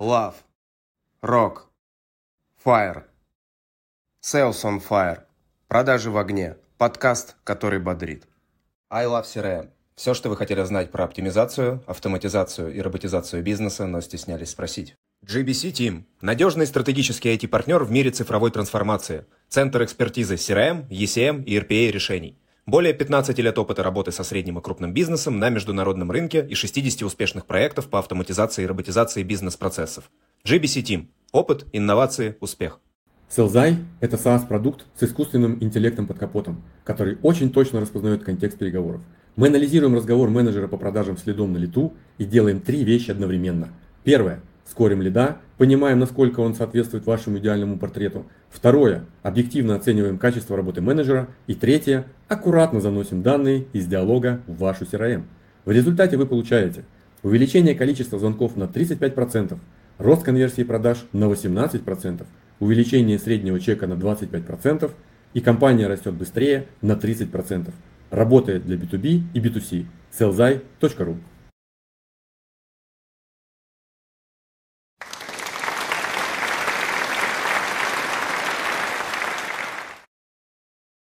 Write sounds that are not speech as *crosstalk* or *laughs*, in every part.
Love. Rock. Fire. Sales on Fire. Продажи в огне. Подкаст, который бодрит. I Love CRM. Все, что вы хотели знать про оптимизацию, автоматизацию и роботизацию бизнеса, но стеснялись спросить. GBC Team – надежный стратегический IT-партнер в мире цифровой трансформации. Центр экспертизы CRM, ECM и RPA решений – более 15 лет опыта работы со средним и крупным бизнесом на международном рынке и 60 успешных проектов по автоматизации и роботизации бизнес-процессов. GBC Team. Опыт, инновации, успех. Селзай – это SaaS-продукт с искусственным интеллектом под капотом, который очень точно распознает контекст переговоров. Мы анализируем разговор менеджера по продажам следом на лету и делаем три вещи одновременно. Первое скорим лида, понимаем, насколько он соответствует вашему идеальному портрету. Второе, объективно оцениваем качество работы менеджера. И третье, аккуратно заносим данные из диалога в вашу CRM. В результате вы получаете увеличение количества звонков на 35%, рост конверсии продаж на 18%, увеличение среднего чека на 25% и компания растет быстрее на 30%. Работает для B2B и B2C. sellzai.ru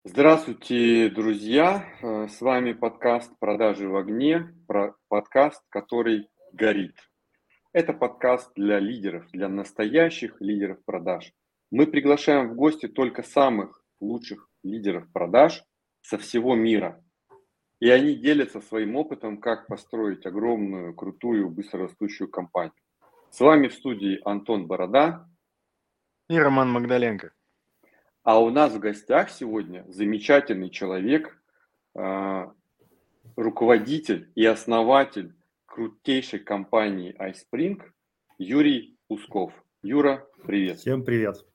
Здравствуйте, друзья! Э, с вами подкаст «Продажи в огне», подкаст, который горит. Это подкаст для лидеров, для настоящих лидеров продаж. Мы приглашаем в гости только самых лучших лидеров продаж со всего мира. И они делятся своим опытом, как построить огромную, крутую, быстрорастущую компанию. С вами в студии Антон Борода и Роман Магдаленко. А у нас в гостях сегодня замечательный человек, а, руководитель и основатель крутейшей компании iSpring Юрий Усков. Юра, привет. Всем привет.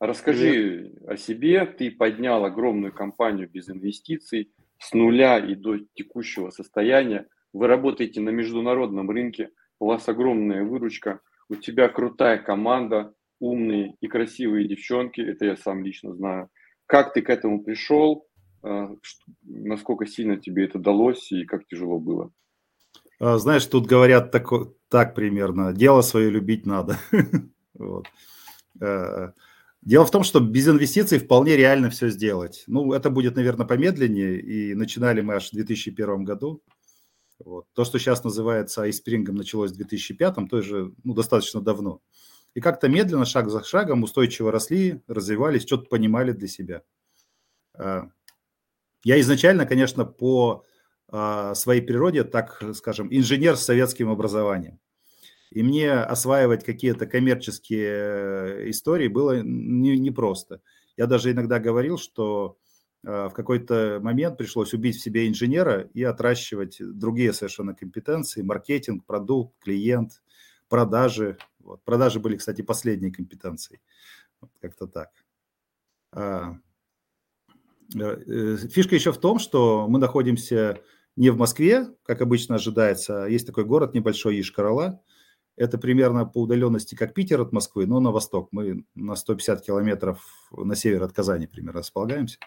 Расскажи привет. о себе. Ты поднял огромную компанию без инвестиций с нуля и до текущего состояния. Вы работаете на международном рынке, у вас огромная выручка, у тебя крутая команда, умные и красивые девчонки, это я сам лично знаю. Как ты к этому пришел, а, насколько сильно тебе это далось и как тяжело было? А, знаешь, тут говорят так, так примерно, дело свое любить надо. *laughs* А, дело в том, что без инвестиций вполне реально все сделать. Ну, это будет, наверное, помедленнее, и начинали мы аж в 2001 году. Вот. То, что сейчас называется айспрингом, началось в 2005, тоже ну, достаточно давно. И как-то медленно, шаг за шагом, устойчиво росли, развивались, что-то понимали для себя. А, я изначально, конечно, по а, своей природе, так скажем, инженер с советским образованием. И мне осваивать какие-то коммерческие э, истории было непросто. Не Я даже иногда говорил, что а, в какой-то момент пришлось убить в себе инженера и отращивать другие совершенно компетенции, маркетинг, продукт, клиент, продажи, вот. Продажи были, кстати, последней компетенцией. Вот как-то так. А, э, э, фишка еще в том, что мы находимся не в Москве, как обычно ожидается. А есть такой город небольшой, Ишкарала. Это примерно по удаленности, как Питер от Москвы, но на восток. Мы на 150 километров на север от Казани примерно располагаемся.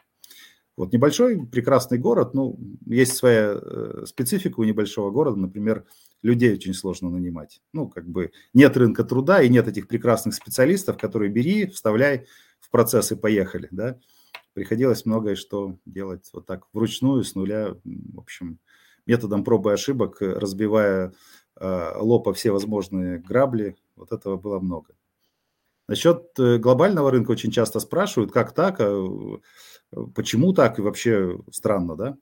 Вот небольшой прекрасный город, ну, есть своя э, специфика у небольшого города, например, людей очень сложно нанимать. Ну, как бы нет рынка труда и нет этих прекрасных специалистов, которые бери, вставляй в процесс и поехали, да. Приходилось многое что делать вот так вручную, с нуля, в общем, методом пробы и ошибок, разбивая э, лопа все возможные грабли, вот этого было много. Насчет э, глобального рынка очень часто спрашивают, как так, а Почему так и вообще странно, да?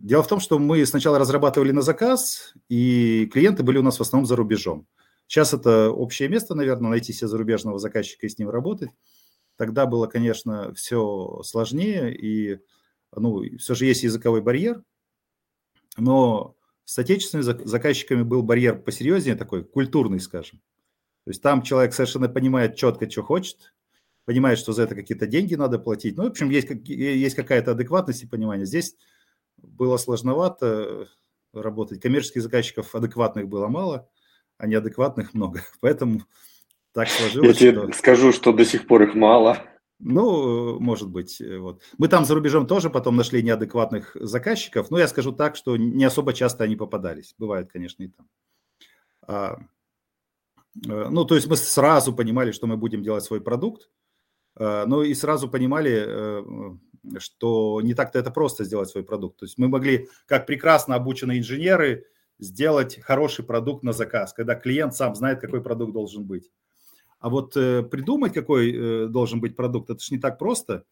Дело в том, что мы сначала разрабатывали на заказ, и клиенты были у нас в основном за рубежом. Сейчас это общее место, наверное, найти себе зарубежного заказчика и с ним работать. Тогда было, конечно, все сложнее, и ну, все же есть языковой барьер, но с отечественными заказчиками был барьер посерьезнее, такой культурный, скажем. То есть там человек совершенно понимает четко, что хочет, понимает, что за это какие-то деньги надо платить. Ну, в общем, есть, есть какая-то адекватность и понимание. Здесь было сложновато работать. Коммерческих заказчиков адекватных было мало, а неадекватных *laughs* много. Поэтому так сложилось. Я тебе скажу, что до сих пор их мало. Ну, может быть. Вот. Мы там за рубежом тоже потом нашли неадекватных заказчиков, но я скажу так, что не особо часто они попадались. Бывает, конечно, и там. А, ну, то есть мы сразу понимали, что мы будем делать свой продукт, ну и сразу понимали, что не так-то это просто сделать свой продукт. То есть мы могли, как прекрасно обученные инженеры, сделать хороший продукт на заказ, когда клиент сам знает, какой продукт должен быть. А вот э, придумать, какой э, должен быть продукт, это же не так просто.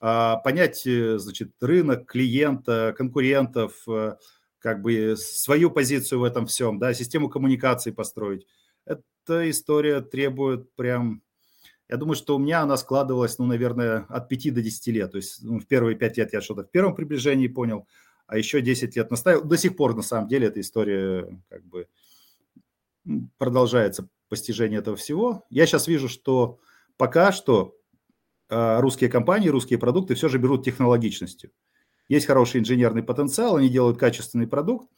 А понять, э, значит, рынок, клиента, конкурентов, э, как бы свою позицию в этом всем, да, систему коммуникации построить. Эта история требует прям я думаю, что у меня она складывалась, ну, наверное, от 5 до 10 лет. То есть ну, в первые 5 лет я что-то в первом приближении понял, а еще 10 лет наставил. До сих пор, на самом деле, эта история как бы продолжается постижение этого всего. Я сейчас вижу, что пока что а, русские компании, русские продукты все же берут технологичностью. Есть хороший инженерный потенциал, они делают качественный продукт,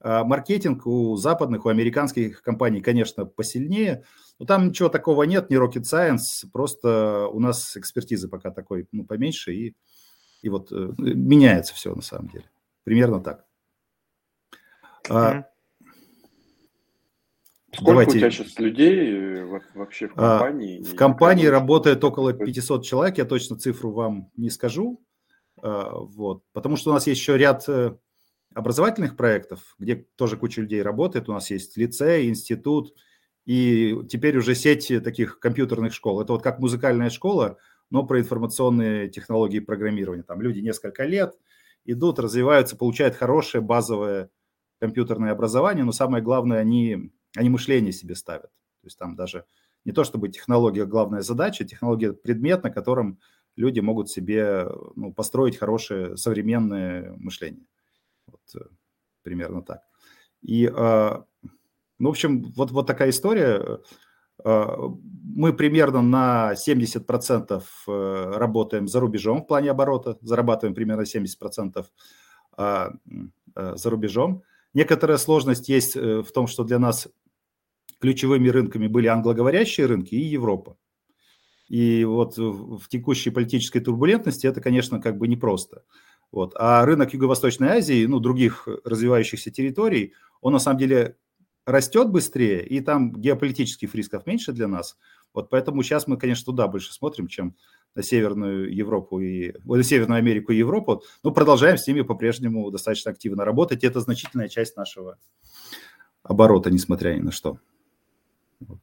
а, маркетинг у западных, у американских компаний, конечно, посильнее, но там ничего такого нет, не rocket science, просто у нас экспертизы пока такой ну, поменьше, и, и вот э, меняется все на самом деле. Примерно так. Mm-hmm. Сколько Давайте. у тебя сейчас людей э, вообще в а, компании? В компании работает около 500 человек, я точно цифру вам не скажу. А, вот, потому что у нас есть еще ряд э, образовательных проектов, где тоже куча людей работает. У нас есть лицей, институт и теперь уже сеть таких компьютерных школ. Это вот как музыкальная школа, но про информационные технологии программирования. Там люди несколько лет идут, развиваются, получают хорошее базовое компьютерное образование, но самое главное, они, они мышление себе ставят. То есть там даже не то чтобы технология главная задача, технология предмет, на котором люди могут себе ну, построить хорошее современное мышление. Вот э, примерно так. И, а, ну, в общем, вот, вот такая история. А, мы примерно на 70% э, работаем за рубежом в плане оборота, зарабатываем примерно 70% а, э, за рубежом. Некоторая сложность есть в том, что для нас ключевыми рынками были англоговорящие рынки и Европа. И вот в текущей политической турбулентности это, конечно, как бы непросто. Вот. А рынок Юго-Восточной Азии, ну, других развивающихся территорий, он на самом деле растет быстрее, и там геополитических рисков меньше для нас. Вот поэтому сейчас мы, конечно, туда больше смотрим, чем на Северную Европу и на Северную Америку и Европу, но продолжаем с ними по-прежнему достаточно активно работать. И это значительная часть нашего оборота, несмотря ни на что. Вот.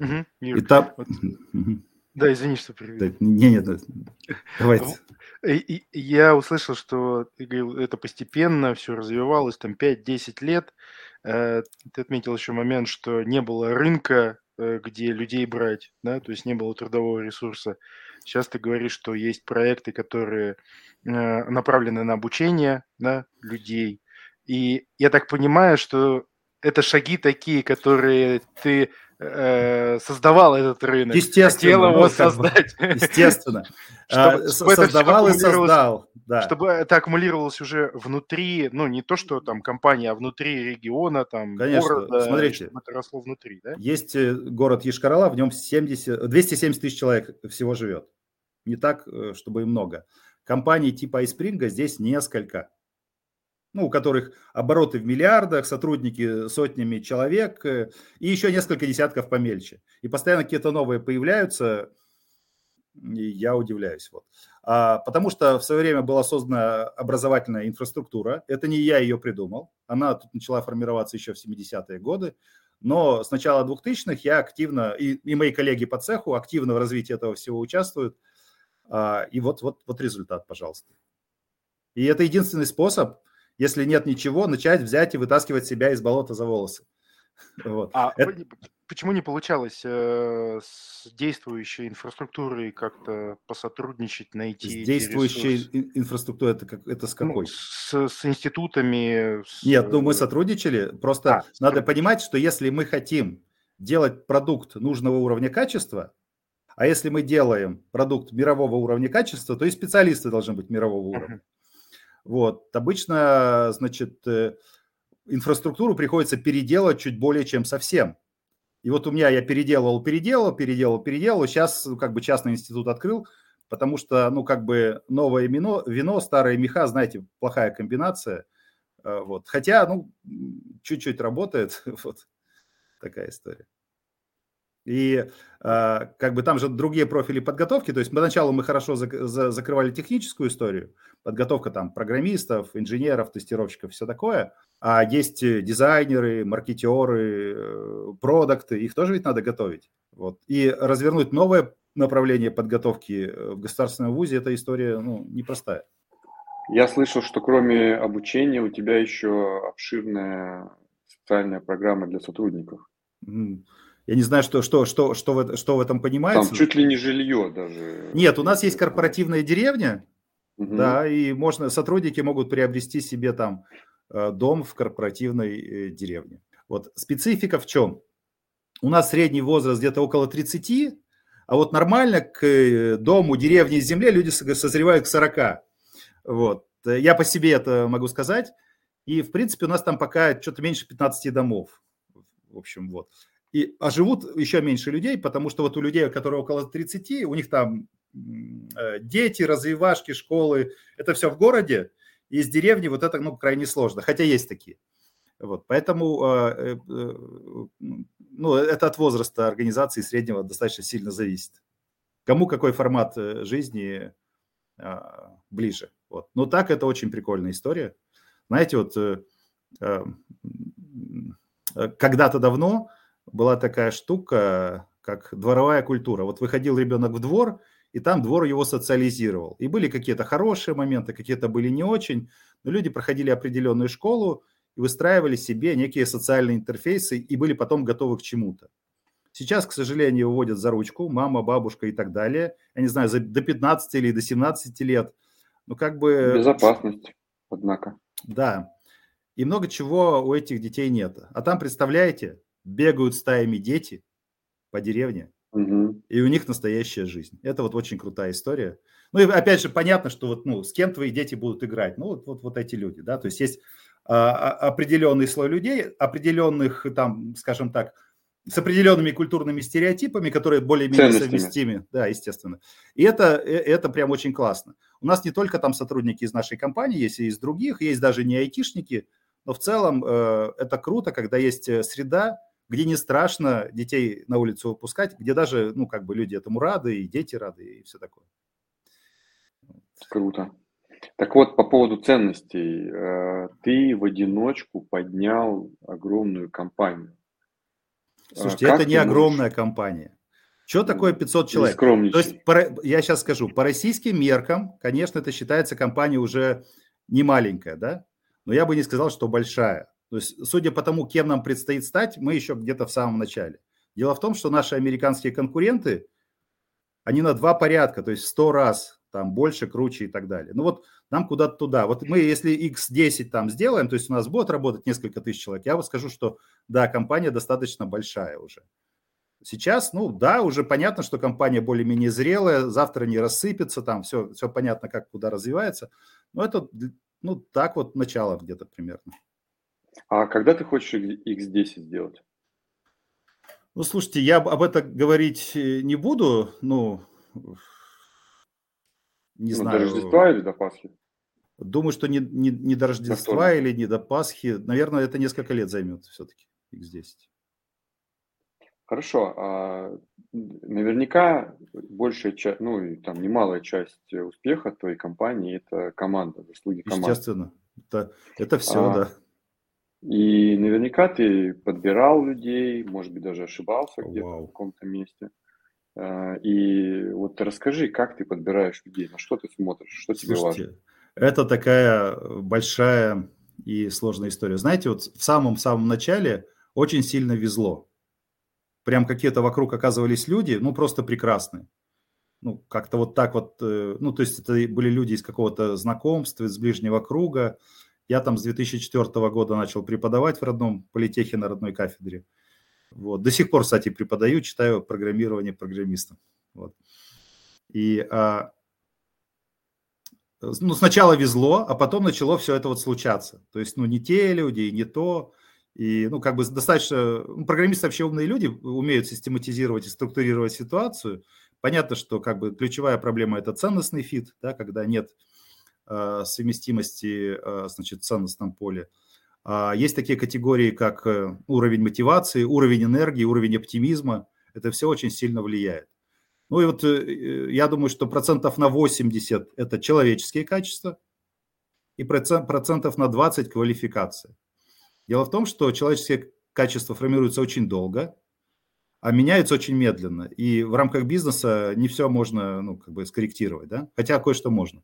Угу, и там... вот. *laughs* Да, извини, что перебил. не, не, давайте. Я услышал, что ты говорил, это постепенно все развивалось, там 5-10 лет. Э, ты отметил еще момент, что не было рынка, э, где людей брать, да, то есть не было трудового ресурса. Сейчас ты говоришь, что есть проекты, которые э, направлены на обучение да, людей. И я так понимаю, что это шаги такие, которые ты э, создавал этот рынок. Естественно. Хотел его ну, создать. Естественно. *laughs* Чтобы, Создавал и создал. Да. Чтобы это аккумулировалось уже внутри, ну, не то, что там компания, а внутри региона, там, Конечно. города. Смотрите. Чтобы это росло внутри, да? Есть э, город Ешкарала, в нем 70, 270 тысяч человек всего живет. Не так, э, чтобы и много. Компаний типа iSpring здесь несколько ну, у которых обороты в миллиардах, сотрудники сотнями человек э, и еще несколько десятков помельче. И постоянно какие-то новые появляются, и я удивляюсь. Вот. А, потому что в свое время была создана образовательная инфраструктура. Это не я ее придумал. Она тут начала формироваться еще в 70-е годы. Но с начала 2000-х я активно, и, и мои коллеги по цеху активно в развитии этого всего участвуют. А, и вот, вот, вот результат, пожалуйста. И это единственный способ – если нет ничего, начать взять и вытаскивать себя из болота за волосы. *laughs* Вот. А Это... почему не получалось э, с действующей инфраструктурой как-то посотрудничать, найти? С действующей инфраструктурой это, как, это с ну, какой? Ну, с, с институтами. С... Нет, ну мы сотрудничали. Просто а, надо понимать, что если мы хотим делать продукт нужного уровня качества, а если мы делаем продукт мирового уровня качества, то и специалисты должны быть мирового уровня. Uh-huh. Вот. Обычно, значит, э, инфраструктуру приходится переделать чуть более чем совсем. И вот у меня я переделывал, переделал, переделал, переделал. Сейчас ну, как бы частный институт открыл, потому что, ну, как бы новое вино, вино старые меха, знаете, плохая комбинация. Э, вот. Хотя, ну, чуть-чуть работает. *laughs* Вот такая история. И а, как бы там же другие профили подготовки. То есть поначалу мы хорошо закрывали техническую историю, подготовка там программистов, инженеров, тестировщиков, все такое. А есть дизайнеры, маркетеры, э, продукты, их тоже ведь надо готовить. Вот. И развернуть новое направление подготовки э, в государственном вузе, эта история ну, непростая. Я слышал, что кроме обучения у тебя еще обширная социальная программа для сотрудников. Я не знаю, что, что, что, что, в, что в этом понимается. Там чуть ли не жилье даже. Нет, у нас есть корпоративная деревня, угу. да, и можно, сотрудники могут приобрести себе там э, дом в корпоративной э, деревне. Вот специфика в чем? У нас средний возраст где-то около 30, а вот нормально к э, дому, деревне и земле люди созревают к 40. Вот. Я по себе это могу сказать. И, в принципе, у нас там пока что-то меньше 15 домов. В общем, вот. И, а живут еще меньше людей, потому что вот у людей, которые около 30, у них там э, дети, развивашки, школы, это все в городе, из деревни вот это ну, крайне сложно, хотя есть такие. Вот, поэтому э, э, ну, это от возраста организации среднего достаточно сильно зависит. Кому какой формат жизни а, ближе. Вот. Но так это очень прикольная история. Знаете, вот когда-то давно была такая штука, как дворовая культура. Вот выходил ребенок в двор, и там двор его социализировал. И были какие-то хорошие моменты, какие-то были не очень, но люди проходили определенную школу и выстраивали себе некие социальные интерфейсы и были потом готовы к чему-то. Сейчас, к сожалению, выводят за ручку мама, бабушка и так далее. Я не знаю, до 15 или до 17 лет. Ну, как бы... Безопасность, однако. Да. И много чего у этих детей нет. А там, представляете, бегают стаями дети по деревне, угу. и у них настоящая жизнь. Это вот очень крутая история. Ну и опять же понятно, что вот ну с кем твои дети будут играть. Ну вот вот, вот эти люди, да, то есть есть а, а определенный слой людей, определенных там, скажем так, с определенными культурными стереотипами, которые более-менее совместимы. Да, естественно. И это, э, это прям очень классно. У нас не только там сотрудники из нашей компании, есть и из других, есть даже не айтишники, но в целом э, это круто, когда есть э, среда, где не страшно детей на улицу выпускать, где даже, ну, как бы люди этому рады, и дети рады, и все такое. Круто. Так вот, по поводу ценностей. Э, ты в одиночку поднял огромную компанию. Э, Слушайте, как это не можешь... огромная компания. Что такое 500 человек? То есть, я сейчас скажу, по российским меркам, конечно, это считается компания уже не маленькая, да? Но я бы не сказал, что большая. То есть, судя по тому, кем нам предстоит стать, мы еще где-то в самом начале. Дело в том, что наши американские конкуренты, они на два порядка, то есть 100 раз там больше, круче и так далее. Ну вот нам куда-то туда. Вот мы, если X10 там сделаем, то есть у нас будет работать несколько тысяч человек, я вот скажу, что да, компания достаточно большая уже. Сейчас, ну да, уже понятно, что компания более-менее зрелая, завтра не рассыпется, там все, все понятно, как куда развивается. Но это, ну так вот начало где-то примерно. А когда ты хочешь X10 сделать? Ну, слушайте, я об этом говорить э, не буду, ну, не ну, знаю. До Рождества или до Пасхи? Думаю, что не, не, не до Рождества или не до Пасхи. Наверное, это несколько лет займет все-таки X10. Хорошо. А наверняка большая часть, ну и там немалая часть успеха твоей компании – это команда, заслуги команды. Естественно. Это, это все, а, да. И наверняка ты подбирал людей, может быть, даже ошибался где-то в каком-то месте. А, и вот расскажи, как ты подбираешь людей, на что ты смотришь, что тебе Слушайте, важно? Это такая большая и сложная история. Знаете, вот в самом-самом начале очень сильно везло. Прям какие-то вокруг оказывались люди, ну, просто прекрасные. Ну, как-то вот так вот, э, ну, то есть это были люди из какого-то знакомства, из ближнего круга, я там с 2004 года начал преподавать в родном политехе на родной кафедре. Вот. До сих пор, кстати, преподаю, читаю программирование программистам. Вот. И а, ну, сначала везло, а потом начало все это вот случаться. То есть, ну, не те люди, не то. И, ну, как бы достаточно... Ну, программисты вообще умные люди, умеют систематизировать и структурировать ситуацию. Понятно, что как бы ключевая проблема – это ценностный фит, да, когда нет совместимости э, значит, в ценностном поле. А, есть такие категории, как э, уровень мотивации, уровень энергии, уровень оптимизма. Это все очень сильно влияет. Ну и вот э, я думаю, что процентов на 80 – это человеческие качества, и процентов на 20 – квалификация. Дело в том, что человеческие качества формируются очень долго, а меняются очень медленно. И в рамках бизнеса не все можно ну, как бы скорректировать, да? хотя кое-что можно.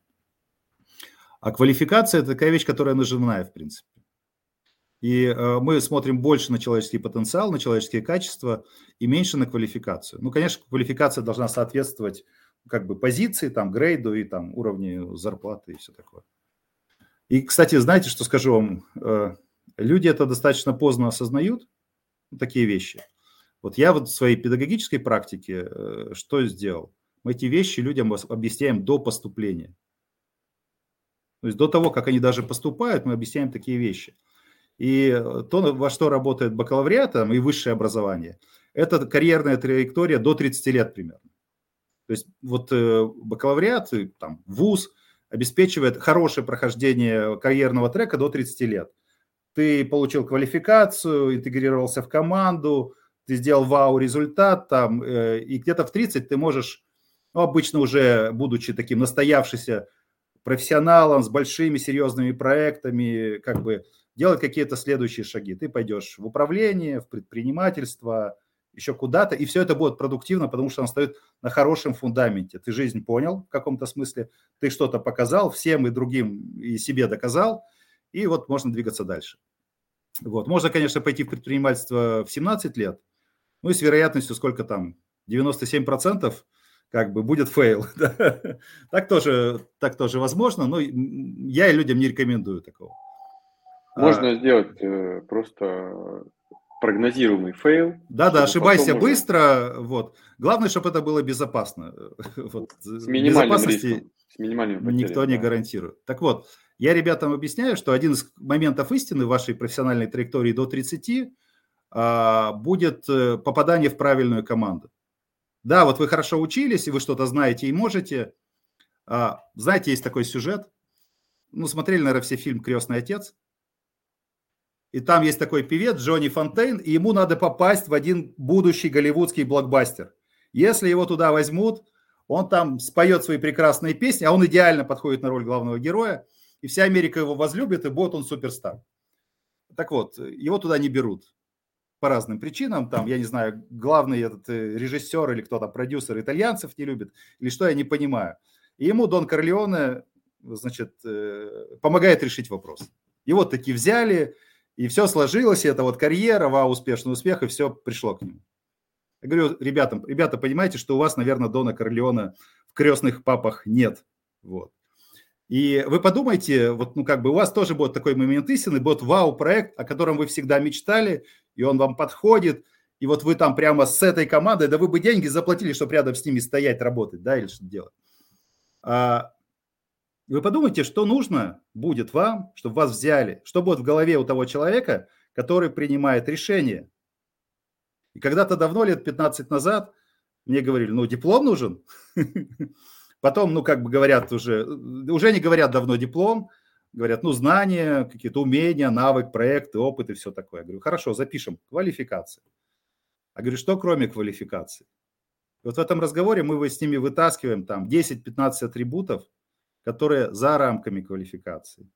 А квалификация – это такая вещь, которая нажимная, в принципе. И э, мы смотрим больше на человеческий потенциал, на человеческие качества и меньше на квалификацию. Ну, конечно, квалификация должна соответствовать как бы позиции, там, грейду и там уровню зарплаты и все такое. И, кстати, знаете, что скажу вам? Э, люди это достаточно поздно осознают, такие вещи. Вот я вот в своей педагогической практике э, что сделал? Мы эти вещи людям объясняем до поступления. То есть до того, как они даже поступают, мы объясняем такие вещи. И то, во что работает бакалавриат и высшее образование, это карьерная траектория до 30 лет примерно. То есть вот э, бакалавриат, там, вуз обеспечивает хорошее прохождение карьерного трека до 30 лет. Ты получил квалификацию, интегрировался в команду, ты сделал вау-результат там, э, и где-то в 30 ты можешь, ну, обычно уже будучи таким настоявшимся профессионалом с большими серьезными проектами, как бы делать какие-то следующие шаги. Ты пойдешь в управление, в предпринимательство, еще куда-то, и все это будет продуктивно, потому что оно стоит на хорошем фундаменте. Ты жизнь понял в каком-то смысле, ты что-то показал, всем и другим и себе доказал, и вот можно двигаться дальше. Вот. Можно, конечно, пойти в предпринимательство в 17 лет, ну и с вероятностью сколько там, 97% как бы будет fail. *laughs* так, тоже, так тоже возможно, но я и людям не рекомендую такого. Можно а, сделать э, просто прогнозируемый fail. Да-да, ошибайся быстро. Уже... Вот. Главное, чтобы это было безопасно. *laughs* вот. С минимальным риском. С минимальными потерями, никто не да. гарантирует. Так вот, я ребятам объясняю, что один из моментов истины в вашей профессиональной траектории до 30 а, будет э, попадание в правильную команду. Да, вот вы хорошо учились, и вы что-то знаете и можете. А, знаете, есть такой сюжет. Ну, смотрели, наверное, все фильм «Крестный отец». И там есть такой певец Джонни Фонтейн, и ему надо попасть в один будущий голливудский блокбастер. Если его туда возьмут, он там споет свои прекрасные песни, а он идеально подходит на роль главного героя, и вся Америка его возлюбит, и будет он суперстар. Так вот, его туда не берут по разным причинам, там, я не знаю, главный этот э, режиссер или кто-то, продюсер итальянцев не любит, или что, я не понимаю. И ему Дон Корлеоне, значит, э, помогает решить вопрос. Его таки взяли, и все сложилось, и это вот карьера, вау, успешный успех, и все пришло к нему. Я говорю ребятам, ребята, понимаете, что у вас, наверное, Дона Корлеона в крестных папах нет. Вот. И вы подумайте, вот, ну, как бы у вас тоже будет такой момент истины, будет вау-проект, о котором вы всегда мечтали, и он вам подходит, и вот вы там прямо с этой командой, да вы бы деньги заплатили, чтобы рядом с ними стоять, работать, да, или что делать. А, вы подумайте, что нужно будет вам, чтобы вас взяли, что будет в голове у того человека, который принимает решение. И когда-то давно, лет 15 назад, мне говорили, ну, диплом нужен. *laughs* Потом, ну, как бы говорят уже, уже не говорят давно диплом, говорят, ну, знания, какие-то умения, навык, проекты, опыт и все такое. Я говорю, хорошо, запишем, квалификация. Я говорю, что кроме квалификации? И вот в этом разговоре мы с ними вытаскиваем там 10-15 атрибутов, которые за рамками квалификации.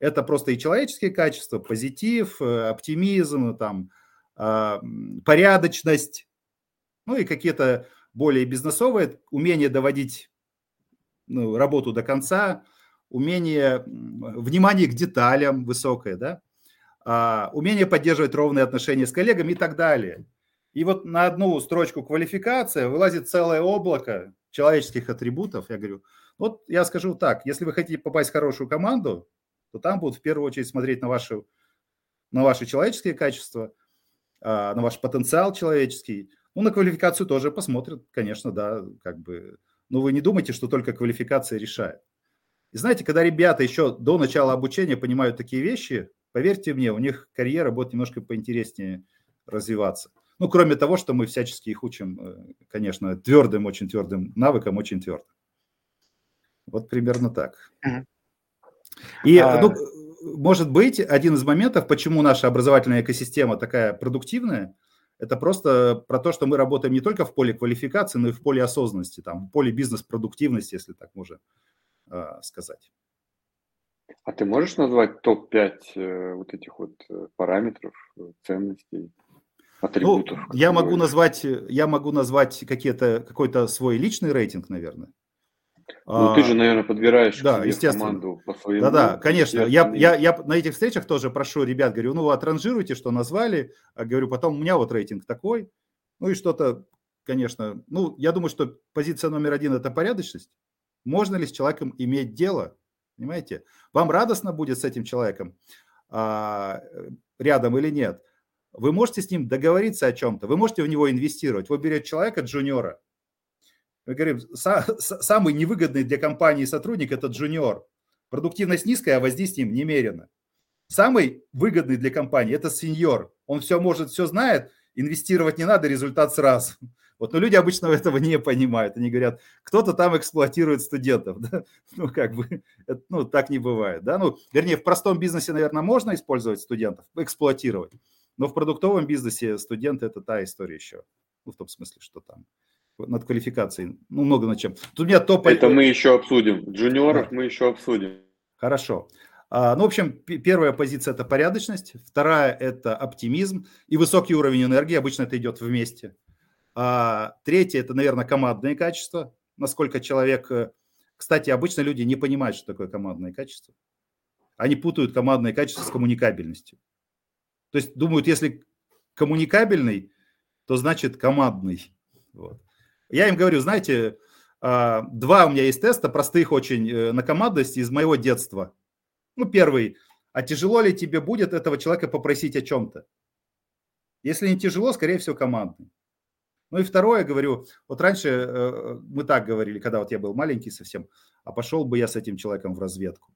Это просто и человеческие качества, позитив, э, оптимизм, там, а, порядочность, ну и какие-то более бизнесовые, умение доводить ну, работу до конца, умение, внимание к деталям высокое, да, а, умение поддерживать ровные отношения с коллегами и так далее. И вот на одну строчку квалификация вылазит целое облако человеческих атрибутов. Я говорю, вот я скажу так, если вы хотите попасть в хорошую команду, то там будут в первую очередь смотреть на ваши, на ваши человеческие качества, а, на ваш потенциал человеческий. Ну, на квалификацию тоже посмотрят, конечно, да, как бы но вы не думайте, что только квалификация решает. И знаете, когда ребята еще до начала обучения понимают такие вещи, поверьте мне, у них карьера будет немножко поинтереснее развиваться. Ну, кроме того, что мы всячески их учим, э, конечно, твердым, очень твердым навыкам, очень твердо. Вот примерно так. И, а... ну, может быть, один из моментов, почему наша образовательная экосистема такая продуктивная, это просто про то, что мы работаем не только в поле квалификации, но и в поле осознанности, там, в поле бизнес-продуктивности, если так можно сказать. А ты можешь назвать топ-5 э, вот этих вот э, параметров, э, ценностей, атрибутов? Ну, я могу назвать, я могу назвать какие-то, какой-то свой личный рейтинг, наверное. Ну, ты же, наверное, подбираешь да, себе команду по своему. Да-да, конечно. Я, я, я на этих встречах тоже прошу ребят, говорю, ну, отранжируйте, что назвали. А говорю, потом у меня вот рейтинг такой. Ну, и что-то, конечно, ну, я думаю, что позиция номер один – это порядочность. Можно ли с человеком иметь дело? Понимаете? Вам радостно будет с этим человеком а, рядом или нет? Вы можете с ним договориться о чем-то, вы можете в него инвестировать. Вы берете человека, джуниора, мы говорим, самый невыгодный для компании сотрудник – это джуниор. Продуктивность низкая, а воздействием немерено. Самый выгодный для компании – это сеньор. Он все может, все знает, инвестировать не надо, результат сразу. Вот, но люди обычно *laughs* этого не понимают. Они говорят, кто-то там эксплуатирует студентов. *laughs* Да? Ну, как бы, это, ну, так не бывает. Да? Ну, вернее, в простом бизнесе, наверное, можно использовать студентов, эксплуатировать. Но в продуктовом бизнесе студенты – это та история еще. Ну, в том смысле, что там над квалификацией. Ну, много над чем. Тут у меня топ... Это мы еще обсудим. Джуниоров да. мы еще обсудим. Хорошо. А, ну, в общем, первая позиция – это порядочность, вторая – это оптимизм и высокий уровень энергии, обычно это идет вместе. А, третье – это, наверное, командные качества, насколько человек… Э, кстати, обычно люди не понимают, что такое командное качество. Они путают командное качество с коммуникабельностью. То есть думают, если коммуникабельный, то значит командный. Вот. Я им говорю, знаете, а, два у меня есть теста, простых очень э, на командность из моего детства. Ну, первый, а тяжело ли тебе будет этого человека попросить о чем-то? Если не тяжело, скорее всего, командный. Ну и второе, говорю, вот раньше э, мы так говорили, когда вот я был маленький совсем, а пошел бы я с этим человеком в разведку.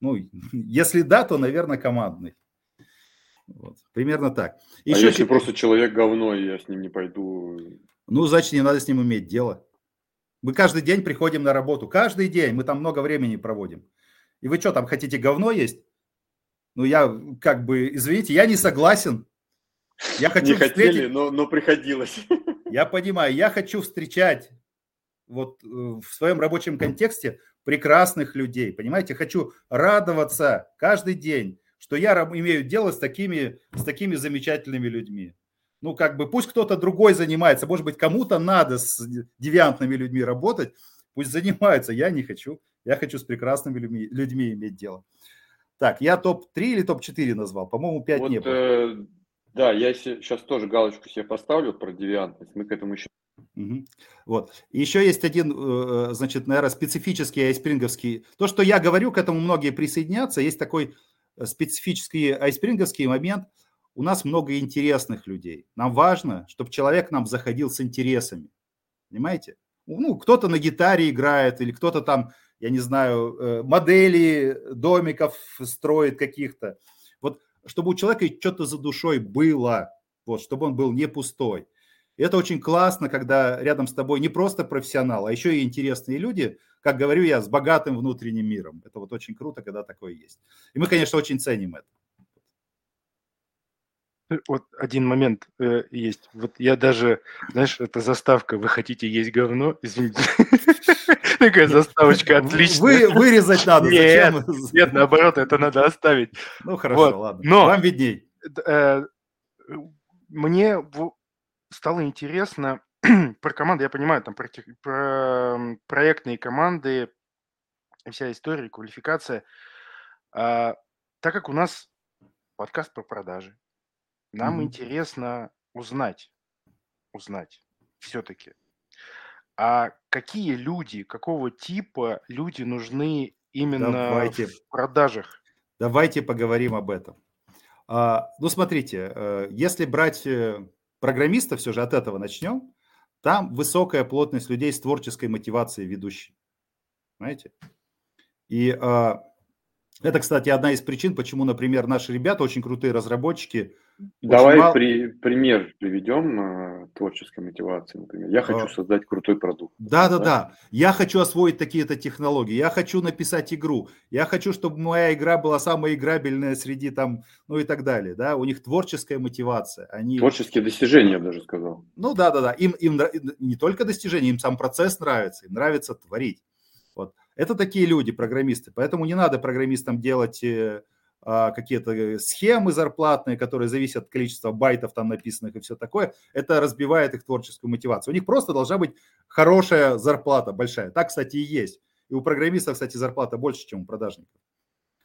Ну, *laughs* если да, то, наверное, командный. Вот, примерно так. Еще а если просто человек говно, и я с ним не пойду, ну, значит, не надо с ним иметь дело. Мы каждый день приходим на работу. Каждый день. Мы там много времени проводим. И вы что, там хотите говно есть? Ну, я как бы, извините, я не согласен. Я *laughs* хочу не встретить... хотели, но, но приходилось. *laughs* Я понимаю, я хочу встречать вот э, в своем рабочем контексте прекрасных людей, понимаете? Хочу радоваться каждый день, что я имею дело с такими, с такими замечательными людьми ну, как бы, пусть кто-то другой занимается, может быть, кому-то надо с девиантными людьми работать, пусть занимаются, я не хочу, я хочу с прекрасными людьми, людьми иметь дело. Так, я топ-3 или топ-4 назвал? По-моему, 5 вот, не было. Э, да, я сейчас тоже галочку себе поставлю про девиантность, мы к этому еще. Вот. Еще есть один, э, значит, наверное, специфический айспринговский. То, что я говорю, к этому многие присоединятся. Есть такой э, специфический айспринговский момент – у нас много интересных людей. Нам важно, чтобы человек нам заходил с интересами. Понимаете? Ну, кто-то на гитаре играет, или кто-то там, я не знаю, э, модели домиков строит каких-то. Чтобы у человека что-то за душой было, вот, чтобы он был не пустой. И это очень классно, когда рядом с тобой не просто профессионал, а еще и интересные люди, как говорю я, с богатым внутренним миром. Это вот очень круто, когда такое есть. И мы, конечно, очень ценим это. Э, вот один момент э, есть. Вот я даже, знаешь, это заставка «Вы хотите есть говно?» *laughs* Извините. Такая заставочка отличная. Вы, вырезать надо. Нет, нет, наоборот, это надо оставить. Ну, хорошо, ладно. Но, Вам видней. Э, мне стало интересно *clears throat* про команды. Я понимаю, там про, про проектные команды, вся история, квалификация. А, так как у нас подкаст про продажи, нам Мгм. интересно узнать, узнать все-таки, а какие люди, какого типа люди нужны именно Давайте, в продажах? давайте поговорим об этом. А, ну, смотрите, э, если брать э, программиста, все же от этого начнем, там высокая плотность людей с творческой мотивацией ведущей. Понимаете? И а, Это, кстати, одна из причин, почему, например, наши ребята, очень крутые разработчики. Давай мал... при, пример приведем э, творческой мотивации, например. Я хочу а... создать крутой продукт. Да, да, да, да. Я хочу освоить такие-то технологии. Я хочу написать игру. Я хочу, чтобы моя игра была самая играбельная среди там, ну и так далее. Да, у них творческая мотивация. Они... Творческие достижения, я бы даже сказал. Ну да, да, да. Им, им не только достижения, им сам процесс нравится. Им нравится творить. Это такие люди, программисты. Поэтому не надо программистам делать э, а, какие-то схемы зарплатные, которые зависят от количества байтов там написанных и все такое. Это разбивает их творческую мотивацию. У них просто должна быть хорошая зарплата, большая. Так, кстати, и есть. И у программистов, кстати, зарплата больше, чем у продажников.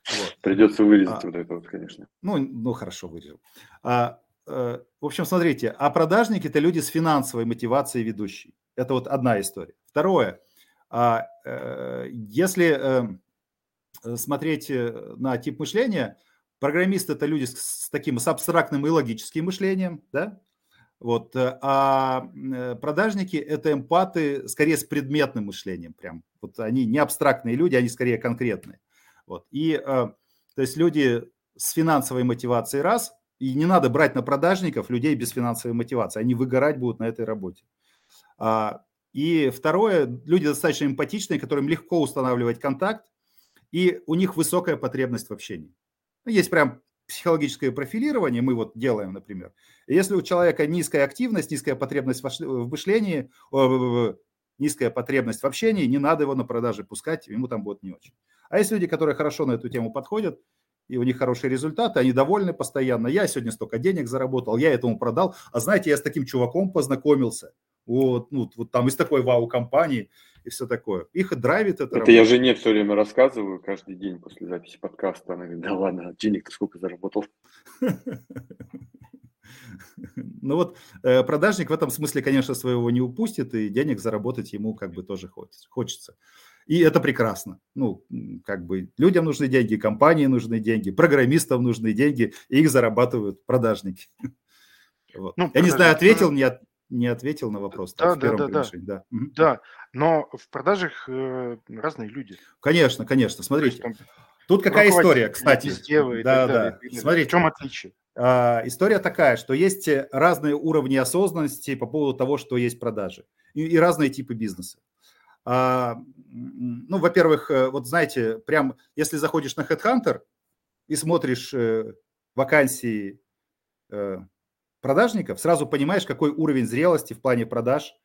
Вот. Придется вырезать а, вот это вот, конечно. Ну, ну хорошо, вырежу. А, а, в общем, смотрите, а продажники – это люди с финансовой мотивацией ведущей. Это вот одна история. Второе – а, э, если эм, смотреть э, на тип мышления, программисты – это люди с таким с абстрактным и логическим мышлением, да? Вот, э, а продажники – это эмпаты скорее с предметным мышлением прям. Вот они не абстрактные люди, они скорее конкретные. Вот. И, то есть люди с финансовой мотивацией раз, и не надо брать на продажников людей без финансовой мотивации, они выгорать будут на этой работе. А и второе, люди достаточно эмпатичные, которым легко устанавливать контакт, и у них высокая потребность в общении. Ну, есть прям психологическое профилирование, мы вот делаем, например. Если у человека низкая активность, низкая потребность в мышлении, низкая потребность в общении, не надо его на продаже пускать, ему там будет не очень. А есть люди, которые хорошо на эту тему подходят, и у них хорошие результаты, они довольны постоянно. Я сегодня столько денег заработал, я этому продал. А знаете, я с таким чуваком познакомился – вот, ну, вот там из такой вау-компании и все такое. Их драйвит это. Это работа. я жене все время рассказываю каждый день после записи подкаста. Она говорит, да ладно, денег ты сколько заработал? *laughs* Ну вот э, продажник в этом смысле, конечно, своего не упустит, и денег заработать ему как бы тоже хочется. И это прекрасно. Ну, как бы людям нужны деньги, компании нужны деньги, программистам нужны деньги, и их зарабатывают продажники. *laughs* Вот. Ну, Я не знаю, ответил, не, от, не ответил на вопрос. Да, да, да, да. Да. да, но в продажах э, разные люди. Конечно, конечно. Смотрите, есть, тут какая история, кстати. Да, да. Смотрите. В чем отличие? А, история такая, что есть э, разные уровни осознанности по поводу того, что есть продажи. И, и разные типы бизнеса. А, ну, во-первых, э, вот знаете, прям если заходишь на Headhunter и смотришь э, вакансии э, продажников, сразу понимаешь, какой уровень зрелости в плане продаж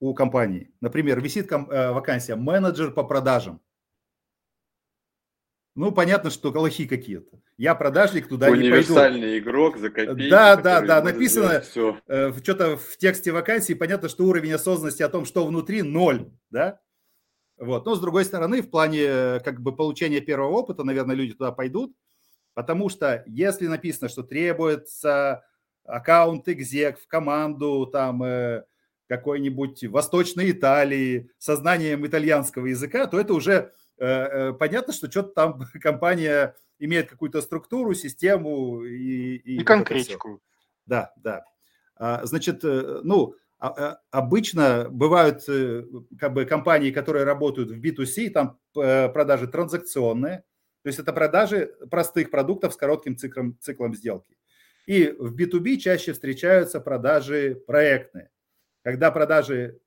у компании. Например, висит э, вакансия менеджер по продажам. Ну, понятно, что лохи какие-то. Я продажник, туда не пойду. Универсальный игрок за копейки. Да, да, да, написано все. Э, что-то в тексте вакансии, понятно, что уровень осознанности о том, что внутри, ноль, да? Вот. Но, с другой стороны, в плане э, как бы получения первого опыта, наверное, люди туда пойдут, потому что если написано, что требуется аккаунт экзек в команду там э, какой-нибудь Восточной Италии со знанием итальянского языка, то это уже э, э, понятно, что что-то там *laughs* компания имеет какую-то структуру, систему и... И, и конкретику. Да, да. А, значит, ну, а, обычно бывают как бы компании, которые работают в B2C, там продажи транзакционные, то есть это продажи простых продуктов с коротким циклом, циклом сделки. И в B2B чаще встречаются продажи проектные, когда продажи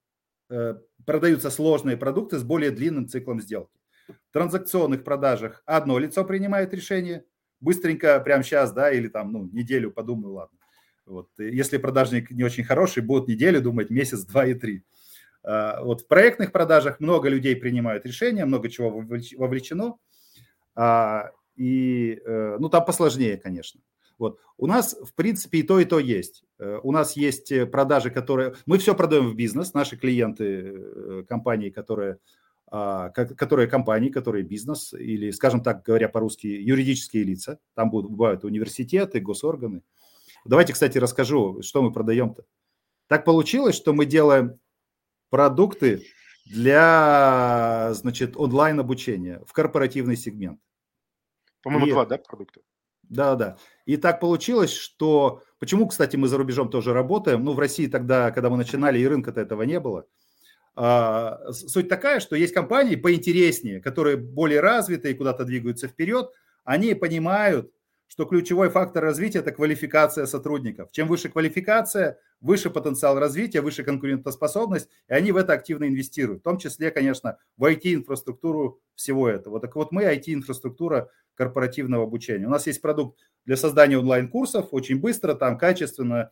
э, продаются сложные продукты с более длинным циклом сделки. В транзакционных продажах одно лицо принимает решение, быстренько, прямо сейчас, да, или там, ну, неделю подумаю, ладно. Вот. Если продажник не очень хороший, будут неделю думать, месяц, два и три. А, вот в проектных продажах много людей принимают решения, много чего вовлечено. А, и, э, ну, там посложнее, конечно. Вот. У нас, в принципе, и то, и то есть. Э, у нас есть э, продажи, которые... Мы все продаем в бизнес, наши клиенты, э, компании, которые а, которые компании, которые бизнес, или, скажем так говоря по-русски, юридические лица. Там будут, бывают университеты, госорганы. Давайте, кстати, расскажу, что мы продаем-то. Так получилось, что мы делаем продукты для, значит, онлайн-обучения в корпоративный сегмент. По-моему, и... два, да, продукта? Да, да. И так получилось, что... Почему, кстати, мы за рубежом тоже работаем? Ну, в России тогда, когда мы начинали, и рынка-то этого не было. а, суть такая, что есть компании поинтереснее, которые более развитые, куда-то двигаются вперед, они понимают, что ключевой фактор развития – это квалификация сотрудников. Чем выше квалификация, выше потенциал развития, выше конкурентоспособность, и они в это активно инвестируют, в том числе, конечно, в IT-инфраструктуру всего этого. Так вот, мы IT-инфраструктура корпоративного обучения. У нас есть продукт для создания онлайн-курсов, очень быстро, там качественно,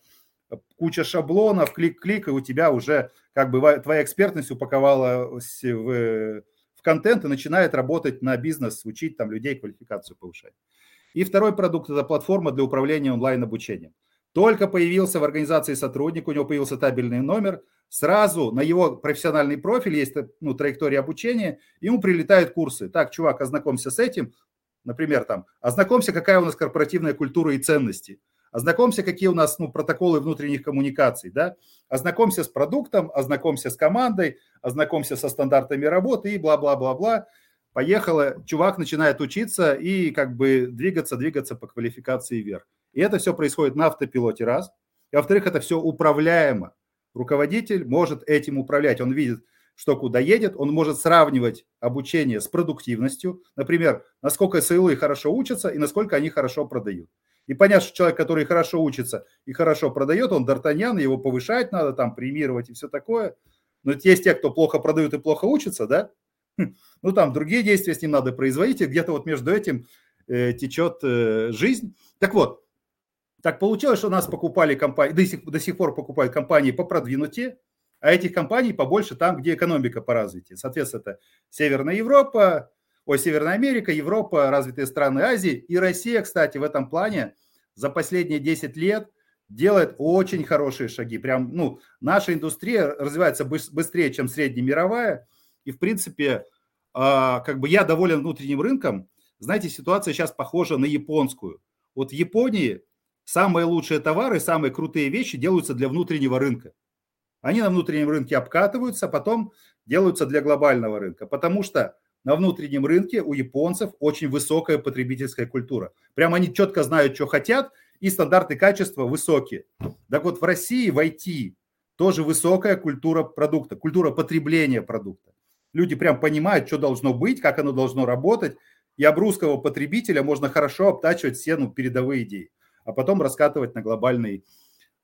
куча шаблонов, клик-клик, и у тебя уже как бы твоя экспертность упаковалась в, в контент и начинает работать на бизнес, учить там людей, квалификацию повышать. И второй продукт – это платформа для управления онлайн-обучением. Только появился в организации сотрудник, у него появился табельный номер, сразу на его профессиональный профиль есть ну, траектория обучения, ему прилетают курсы. Так, чувак, ознакомься с этим, например, там, ознакомься, какая у нас корпоративная культура и ценности, ознакомься, какие у нас ну, протоколы внутренних коммуникаций, да, ознакомься с продуктом, ознакомься с командой, ознакомься со стандартами работы и бла-бла-бла-бла поехала, чувак начинает учиться и как бы двигаться, двигаться по квалификации вверх. И это все происходит на автопилоте, раз. И во-вторых, это все управляемо. Руководитель может этим управлять. Он видит, что куда едет, он может сравнивать обучение с продуктивностью. Например, насколько СЛы хорошо учатся и насколько они хорошо продают. И понять, что человек, который хорошо учится и хорошо продает, он Д'Артаньян, его повышать надо, там, премировать и все такое. Но есть те, кто плохо продают и плохо учатся, да, ну, там другие действия с ним надо производить, и где-то вот между этим э, течет э, жизнь. Так вот, так получилось, что нас покупали компании, до сих, до сих пор покупают компании по продвинутее, а этих компаний побольше там, где экономика по развитию. Соответственно, это Северная Европа, ой, Северная Америка, Европа, развитые страны Азии и Россия, кстати, в этом плане за последние 10 лет делает очень хорошие шаги. Прям, ну, наша индустрия развивается быстрее, чем среднемировая, и, в принципе, а, как бы я доволен внутренним рынком. Знаете, ситуация сейчас похожа на японскую. Вот в Японии самые лучшие товары, самые крутые вещи делаются для внутреннего рынка. Они на внутреннем рынке обкатываются, потом делаются для глобального рынка. Потому что на внутреннем рынке у японцев очень высокая потребительская культура. Прямо они четко знают, что хотят, и стандарты качества высокие. Так вот, в России, в IT тоже высокая культура продукта, культура потребления продукта люди прям понимают, что должно быть, как оно должно работать, и об русского потребителя можно хорошо обтачивать все ну, передовые идеи, а потом раскатывать на глобальный а,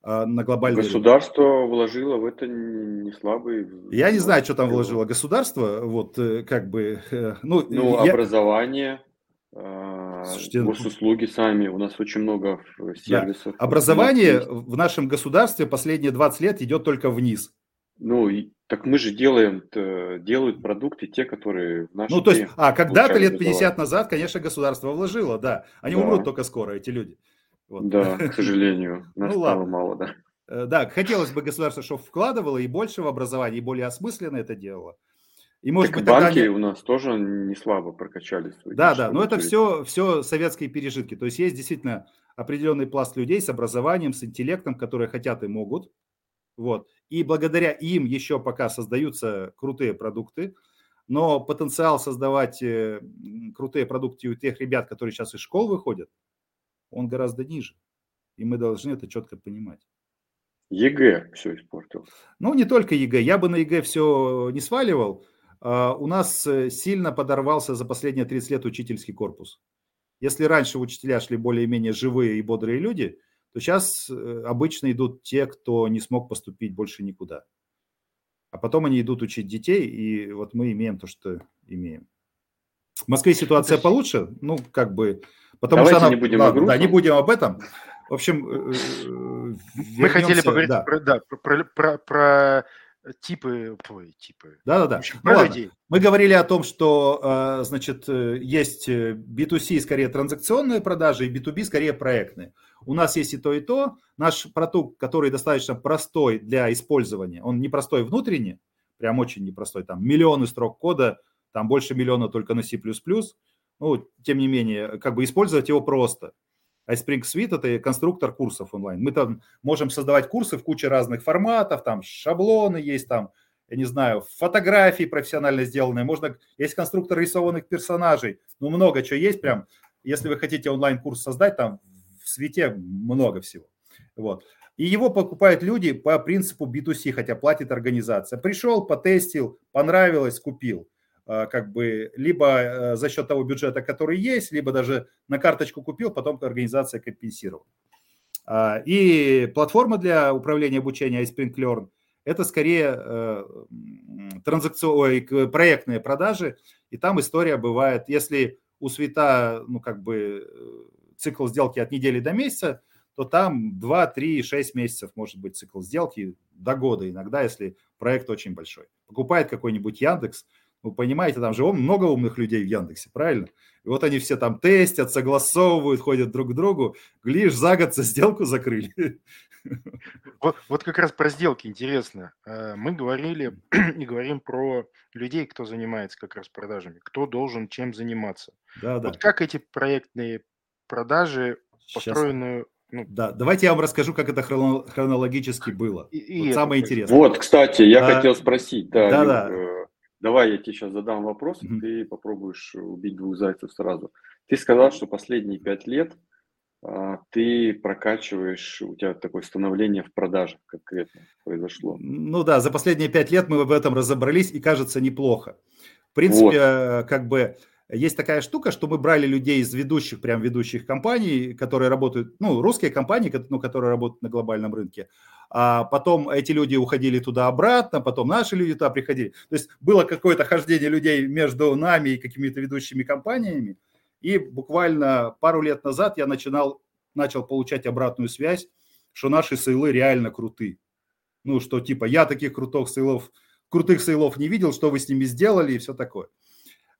на глобальный Государство рынок. вложило в это не слабый... Я не знаю, что там вложило государство, вот э, как бы... Э, ну, ну я... образование, а, Слушайте, ну, госуслуги сами, у нас очень много сервисов. Да. Образование в нашем государстве последние 20 лет идет только вниз. Ну, так мы же делаем, делают продукты те, которые в нашей Ну, то есть, а когда-то лет 50 назад, конечно, государство вложило, да. Они да. умрут только скоро, эти люди. Вот. Да, к *laughs* сожалению, нас ну, стало мало, да. Э, да, хотелось бы государство, чтобы вкладывало и больше в образование, и более осмысленно это делало. И, может так быть, банки они... у нас тоже не слабо прокачали свои. Да, да, но это все, все советские пережитки. То есть есть действительно определенный пласт людей с образованием, с интеллектом, которые хотят и могут. Вот. И благодаря им еще пока создаются крутые продукты, но потенциал создавать э, крутые продукты у тех ребят, которые сейчас из школ выходят, он гораздо ниже. И мы должны это четко понимать. ЕГЭ все испортил. Ну, не только ЕГЭ. Я бы на ЕГЭ все не сваливал. А, у нас э, сильно подорвался за последние 30 лет учительский корпус. Если раньше учителя шли более-менее живые и бодрые люди – то сейчас э, обычно идут те, кто не смог поступить больше никуда. А потом они идут учить детей, и вот мы имеем то, что имеем. В Москве ситуация получше, ну, как бы, потому Давайте что она... не будем ладно, да, не будем об этом. В общем, э, э, мы хотели поговорить да. Про, да, про, про, про типы, ой, типы. Да-да-да. Ну, Мы говорили о том, что, э, значит, есть B2C скорее транзакционные продажи и B2B скорее проектные. У нас есть и то, и то. Наш продукт, который достаточно простой для использования, он непростой внутренне, прям очень непростой, там миллионы строк кода, там больше миллиона только на C++. Ну, тем не менее, как бы использовать его просто. iSpring Suite – это конструктор курсов онлайн. Мы там можем создавать курсы в куче разных форматов, там шаблоны есть, там, я не знаю, фотографии профессионально сделанные, можно, есть конструктор рисованных персонажей, ну, много чего есть прям. Если вы хотите онлайн-курс создать, там в свете много всего. Вот. И его покупают люди по принципу B2C, хотя платит организация. Пришел, потестил, понравилось, купил. А, как бы либо э, за счет того бюджета, который есть, либо даже на карточку купил, потом организация компенсировала. А, и платформа для управления обучением iSpring это скорее э, транзакционные, проектные продажи, и там история бывает, если у света, ну, как бы э, цикл сделки от недели до месяца, то там 2, 3, 6 месяцев может быть цикл сделки до года иногда, если проект очень большой. Покупает какой-нибудь Яндекс, вы понимаете, там же много умных людей в Яндексе, правильно? И вот они все там тестят, согласовывают, ходят друг к другу. Глядишь, за год сделку закрыли. Вот, вот как раз про сделки интересно. Э, мы говорили *clears throat* и говорим про людей, кто занимается как раз продажами, кто должен чем заниматься. Да, да. Вот как эти проектные продажи построены ну, да, давайте я вам расскажу, как это хронологически было. И, и вот самое интересное. Вот, кстати, я а, хотел спросить, да, да, да. Давай я тебе сейчас задам вопрос, mm-hmm. ты попробуешь убить двух зайцев сразу. Ты сказал, что последние пять лет а, ты прокачиваешь, у тебя такое становление в продаже конкретно произошло. Ну да, за последние пять лет мы в этом разобрались, и кажется неплохо. В принципе, вот. Э, как бы есть такая штука, что мы брали людей из ведущих, прям ведущих компаний, которые работают, ну, русские компании, ну, которые работают на глобальном рынке, а потом эти люди уходили туда-обратно, потом наши люди туда приходили. То есть было какое-то хождение людей между нами и какими-то ведущими компаниями, и буквально пару лет назад я начинал, начал получать обратную связь, что наши сейлы реально круты. Ну, что типа я таких крутых сейлов, крутых сейлов не видел, что вы с ними сделали и все такое.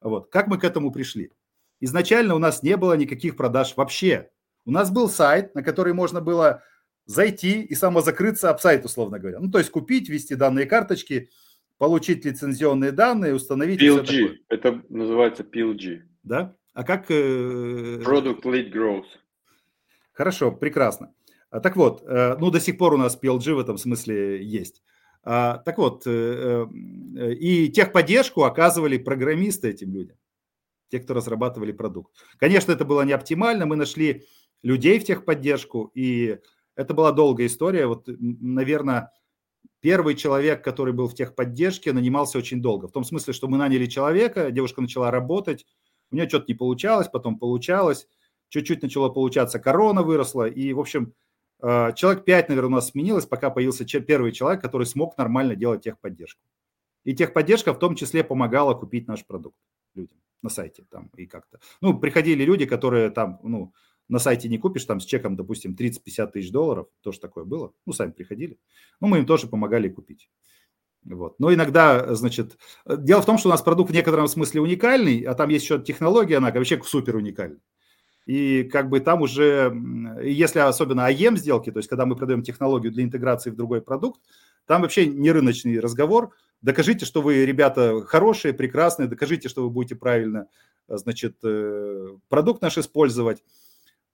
Вот. Как мы к этому пришли? Изначально у нас не было никаких продаж вообще. У нас был сайт, на который можно было зайти и самозакрыться об сайт, условно говоря. Ну, то есть купить, ввести данные карточки, получить лицензионные данные, установить... PLG, это называется PLG. Да? А как... Э, Product Lead Growth. Хорошо, прекрасно. А, так вот, э, ну, до сих пор у нас PLG в этом смысле есть. А, так вот, э, и техподдержку оказывали программисты этим людям, те, кто разрабатывали продукт. Конечно, это было не оптимально, мы нашли людей в техподдержку, и это была долгая история. Вот, наверное, первый человек, который был в техподдержке, нанимался очень долго. В том смысле, что мы наняли человека, девушка начала работать, у нее что-то не получалось, потом получалось, чуть-чуть начало получаться, корона выросла, и, в общем, э, человек 5, наверное, у нас сменилось, пока появился первый человек, который смог нормально делать техподдержку. И техподдержка в том числе помогала купить наш продукт людям на сайте там и как-то. Ну, приходили люди, которые там, ну, на сайте не купишь, там с чеком, допустим, 30-50 тысяч долларов, тоже такое было, ну, сами приходили. Ну, мы им тоже помогали купить. Вот. Но иногда, значит, дело в том, что у нас продукт в некотором смысле уникальный, а там есть еще технология, она вообще супер уникальна. И как бы там уже, если особенно АЕМ сделки, то есть когда мы продаем технологию для интеграции в другой продукт, там вообще не рыночный разговор. Докажите, что вы, ребята, хорошие, прекрасные, докажите, что вы будете правильно, значит, э, продукт наш использовать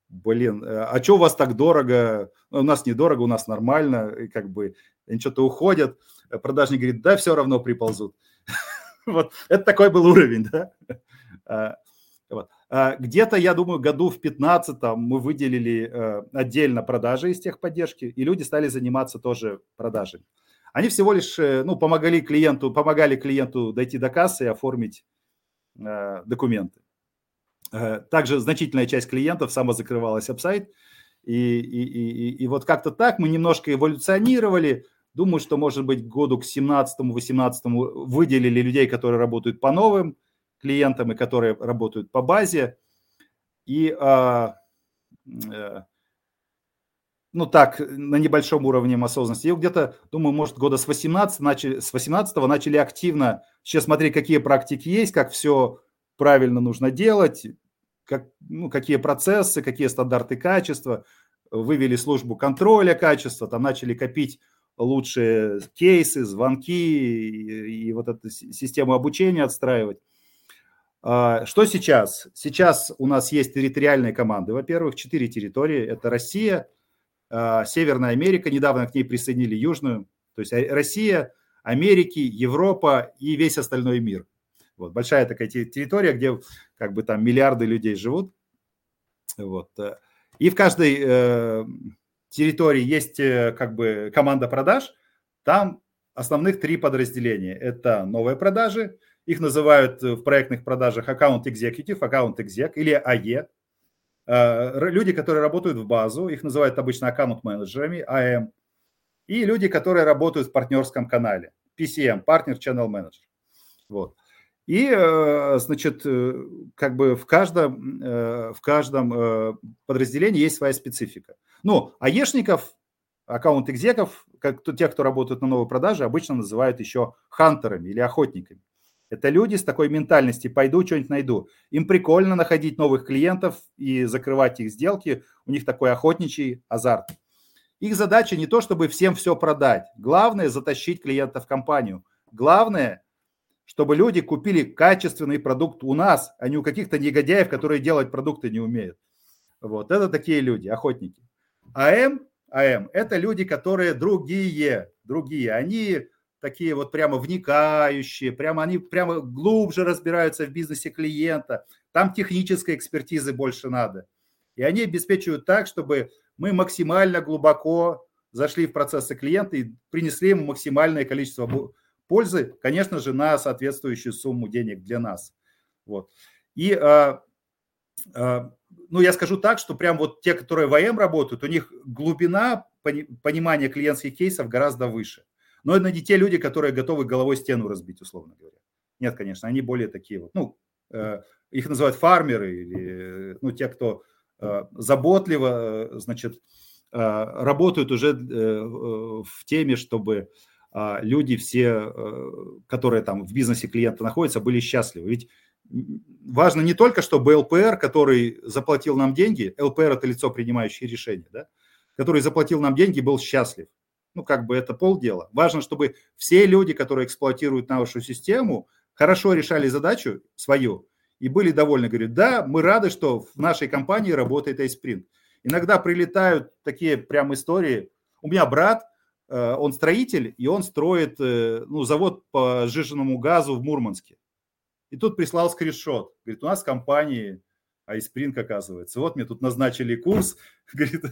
блин, э, а что у вас так дорого? У нас недорого, у нас нормально, и как бы они что-то уходят. Продажник говорит, да, все равно приползут. *laughs* Вот, это такой был уровень, да. Вот. А, где-то, я думаю, году в 15 мы выделили э, отдельно продажи из техподдержки, и люди стали заниматься тоже продажами. Они всего лишь ну, помогали клиенту, помогали клиенту дойти до кассы и оформить документы. Э, также значительная часть клиентов самозакрывалась об сайт. И, и, и, и вот как-то так мы немножко эволюционировали. Думаю, что, может быть, году к 17-18 выделили людей, которые работают по новым клиентам и которые работают по базе. И, а, э, ну так, на небольшом уровне осознанности. И где-то, думаю, может, года с 18, начали, с 18 начали активно сейчас смотреть, какие практики есть, как все правильно нужно делать, как, ну, какие процессы, какие стандарты качества, вывели службу контроля качества, там начали копить лучшие кейсы, звонки и, и вот эту систему обучения отстраивать. А, что сейчас? Сейчас у нас есть территориальные команды. Во-первых, четыре территории. Это Россия, а, Северная Америка, недавно к ней присоединили Южную. То есть Россия, Америки, Европа и весь остальной мир – вот, большая такая территория, где как бы там миллиарды людей живут. Вот. Э, и в каждой, э, территории есть э, как бы команда продаж, там основных три подразделения. Это новые продажи, их называют в проектных продажах аккаунт executive, аккаунт exec или АЕ. Люди, которые работают в базу, их называют обычно аккаунт менеджерами, АМ. И люди, которые работают в партнерском канале, PCM, Partner Channel Manager. Вот. И, э, значит, э, как бы в каждом, э, в каждом подразделении есть своя специфика. Ну, аешников, аккаунт-экзеков, как те, кто работают на новой продаже, обычно называют еще хантерами или охотниками. Это люди с такой ментальностью «пойду, что-нибудь найду». Им прикольно находить новых клиентов и закрывать их сделки. У них такой охотничий азарт. Их задача не то, чтобы всем все продать. Главное – затащить клиента в компанию. Главное чтобы люди купили качественный продукт у нас, а не у каких-то негодяев, которые делать продукты не умеют. Вот, это такие люди, охотники. АМ, АМ – это люди, которые другие, другие. Они такие вот прямо вникающие, прямо они прямо глубже разбираются в бизнесе клиента. Там технической экспертизы больше надо. И они обеспечивают так, чтобы мы максимально глубоко зашли в процессы клиента и принесли ему максимальное количество пользы, конечно же, на соответствующую сумму денег для нас. Вот. И, а, а, ну, я скажу так, что прям вот те, которые в АМ работают, у них глубина понимания клиентских кейсов гораздо выше. Но это не те люди, которые готовы головой стену разбить, условно говоря. Нет, конечно, они более такие вот, ну, э, их называют фармеры или, ну, те, кто э, заботливо, э, значит, работают уже в теме, чтобы а, люди все, э, которые там в бизнесе клиента находятся, были счастливы. Ведь важно не только, чтобы ЛПР, который заплатил нам деньги, ЛПР – это лицо, принимающее решения, да, который заплатил нам деньги, был счастлив. Ну, как бы это полдела. Важно, чтобы все люди, которые эксплуатируют нашу систему, хорошо решали задачу свою и были довольны. Говорят, да, мы рады, что в нашей компании работает iSprint. Иногда прилетают такие прям истории. У меня брат – Э, он строитель, и он строит э, ну, завод по сжиженному газу в Мурманске. И тут прислал скриншот. Говорит, у нас в компании iSpring, оказывается. Вот мне тут назначили курс. *laughs* Говорит,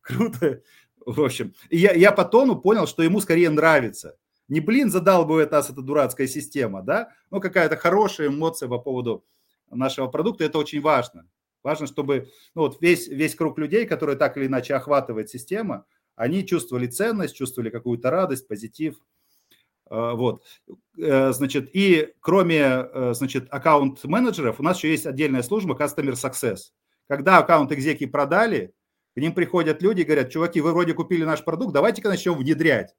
круто. В общем, я, я по тону понял, что ему скорее нравится. Не, блин, задалбывает нас эта дурацкая система, да? Ну, какая-то хорошая эмоция по поводу нашего продукта. Это очень важно. Важно, чтобы ну, вот весь, весь круг людей, которые так или иначе охватывает система, они чувствовали ценность, чувствовали какую-то радость, позитив. А, вот, э, значит, и кроме, э, значит, аккаунт-менеджеров, у нас еще есть отдельная служба Customer Success. Когда аккаунт-экзеки продали, к ним приходят люди и говорят, чуваки, вы вроде купили наш продукт, давайте-ка начнем внедрять.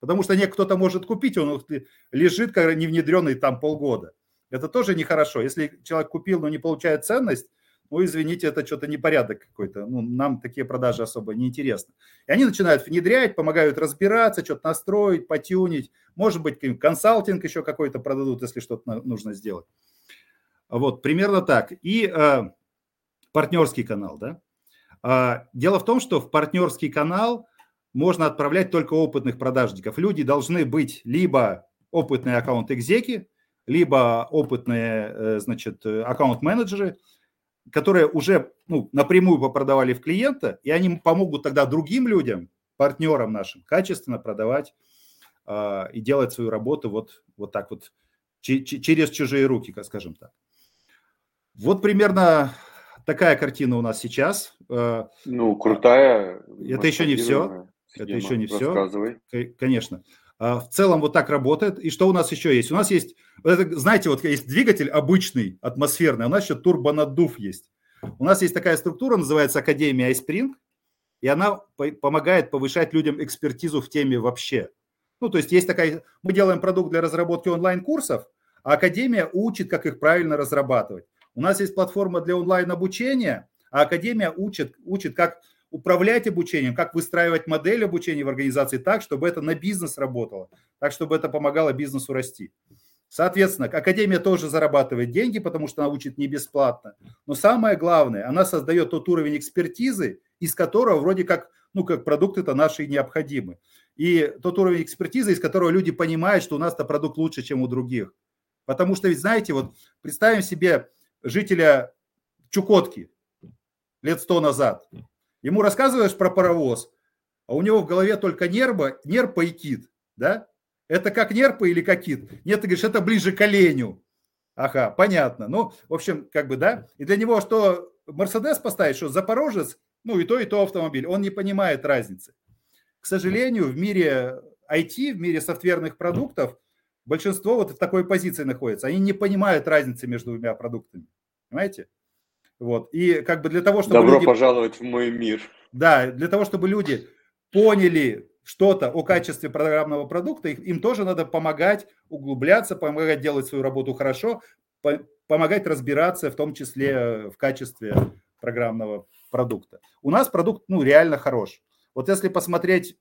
Потому что кто-то может купить, он лежит как не внедренный там полгода. Это тоже нехорошо. Если человек купил, но не получает ценность, ну, извините, это что-то непорядок какой-то, ну, нам такие продажи особо не интересны. И они начинают внедрять, помогают разбираться, что-то настроить, потюнить, может быть, консалтинг еще какой-то продадут, если что-то нужно сделать. Вот, примерно так. И э, партнерский канал, да. Э, дело в том, что в партнерский канал можно отправлять только опытных продажников. Люди должны быть либо опытные аккаунт-экзеки, либо опытные, э, значит, аккаунт-менеджеры – которые уже ну, напрямую попродавали в клиента, и они помогут тогда другим людям, партнерам нашим, качественно продавать э, и делать свою работу вот, вот так вот через чужие руки, скажем так. Вот примерно такая картина у нас сейчас. А, ну, крутая. Это еще не все. Это еще не все. Конечно. А, в целом вот так работает. И что у нас еще есть? У нас есть, знаете, вот есть двигатель обычный, атмосферный, а у нас еще турбонаддув есть. У нас есть такая структура, называется Академия iSpring, и она помогает повышать людям экспертизу в теме вообще. Ну, то есть есть такая, мы делаем продукт для разработки онлайн-курсов, а Академия учит, как их правильно разрабатывать. У нас есть платформа для онлайн-обучения, а Академия учит, учит, как управлять обучением, как выстраивать модель обучения в организации так, чтобы это на бизнес работало, так, чтобы это помогало бизнесу расти. Соответственно, Академия тоже зарабатывает деньги, потому что она учит не бесплатно. Но самое главное, она создает тот уровень экспертизы, из которого вроде как, ну, как продукты-то наши необходимы. И тот уровень экспертизы, из которого люди понимают, что у нас-то продукт лучше, чем у других. Потому что ведь, знаете, вот представим себе жителя Чукотки лет сто назад. Ему рассказываешь про паровоз, а у него в голове только нерпа, нерпа и кит, да? Это как нерпа или как кит? Нет, ты говоришь, это ближе к оленю. Ага, понятно. Ну, в общем, как бы, да. И для него что Мерседес поставить, что Запорожец, ну и то, и то автомобиль. Он не понимает разницы. К сожалению, в мире IT, в мире софтверных продуктов, большинство вот в такой позиции находится. Они не понимают разницы между двумя продуктами. Понимаете? Вот. И как бы для того, чтобы Добро люди... пожаловать в мой мир. Да, для того, чтобы люди поняли что-то о качестве программного продукта, им тоже надо помогать углубляться, помогать делать свою работу хорошо, помогать разбираться, в том числе в качестве программного продукта. У нас продукт, ну, реально хорош. Вот если посмотреть,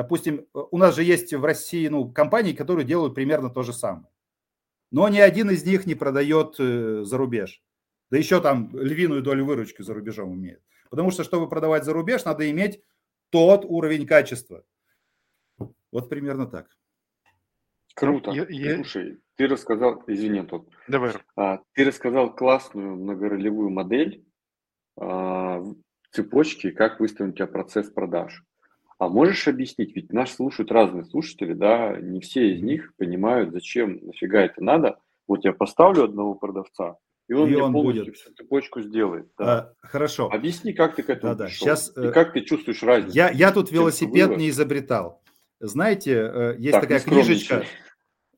допустим, у нас же есть в России, ну, компании, которые делают примерно то же самое. Но ни один из них не продает э, за рубеж. Да еще там львиную долю выручки за рубежом имеет. Потому что, чтобы продавать за рубеж, надо иметь тот уровень качества. Вот примерно так. Круто. Я, я... Слушай, ты рассказал, извини, тот. Давай. А, ты рассказал классную многоролевую модель а, цепочки, как выстроен у тебя процесс продаж. А можешь объяснить, ведь нас слушают разные слушатели, да, не все из них понимают, зачем, нафига это надо. Вот я поставлю одного продавца, и он и мне он полностью будет. всю цепочку сделает. Да. А, хорошо. Объясни, как ты к этому да, пришел. Сейчас, и э, как ты чувствуешь разницу. Я, я тут велосипед не изобретал. Знаете, э, есть так, такая книжечка,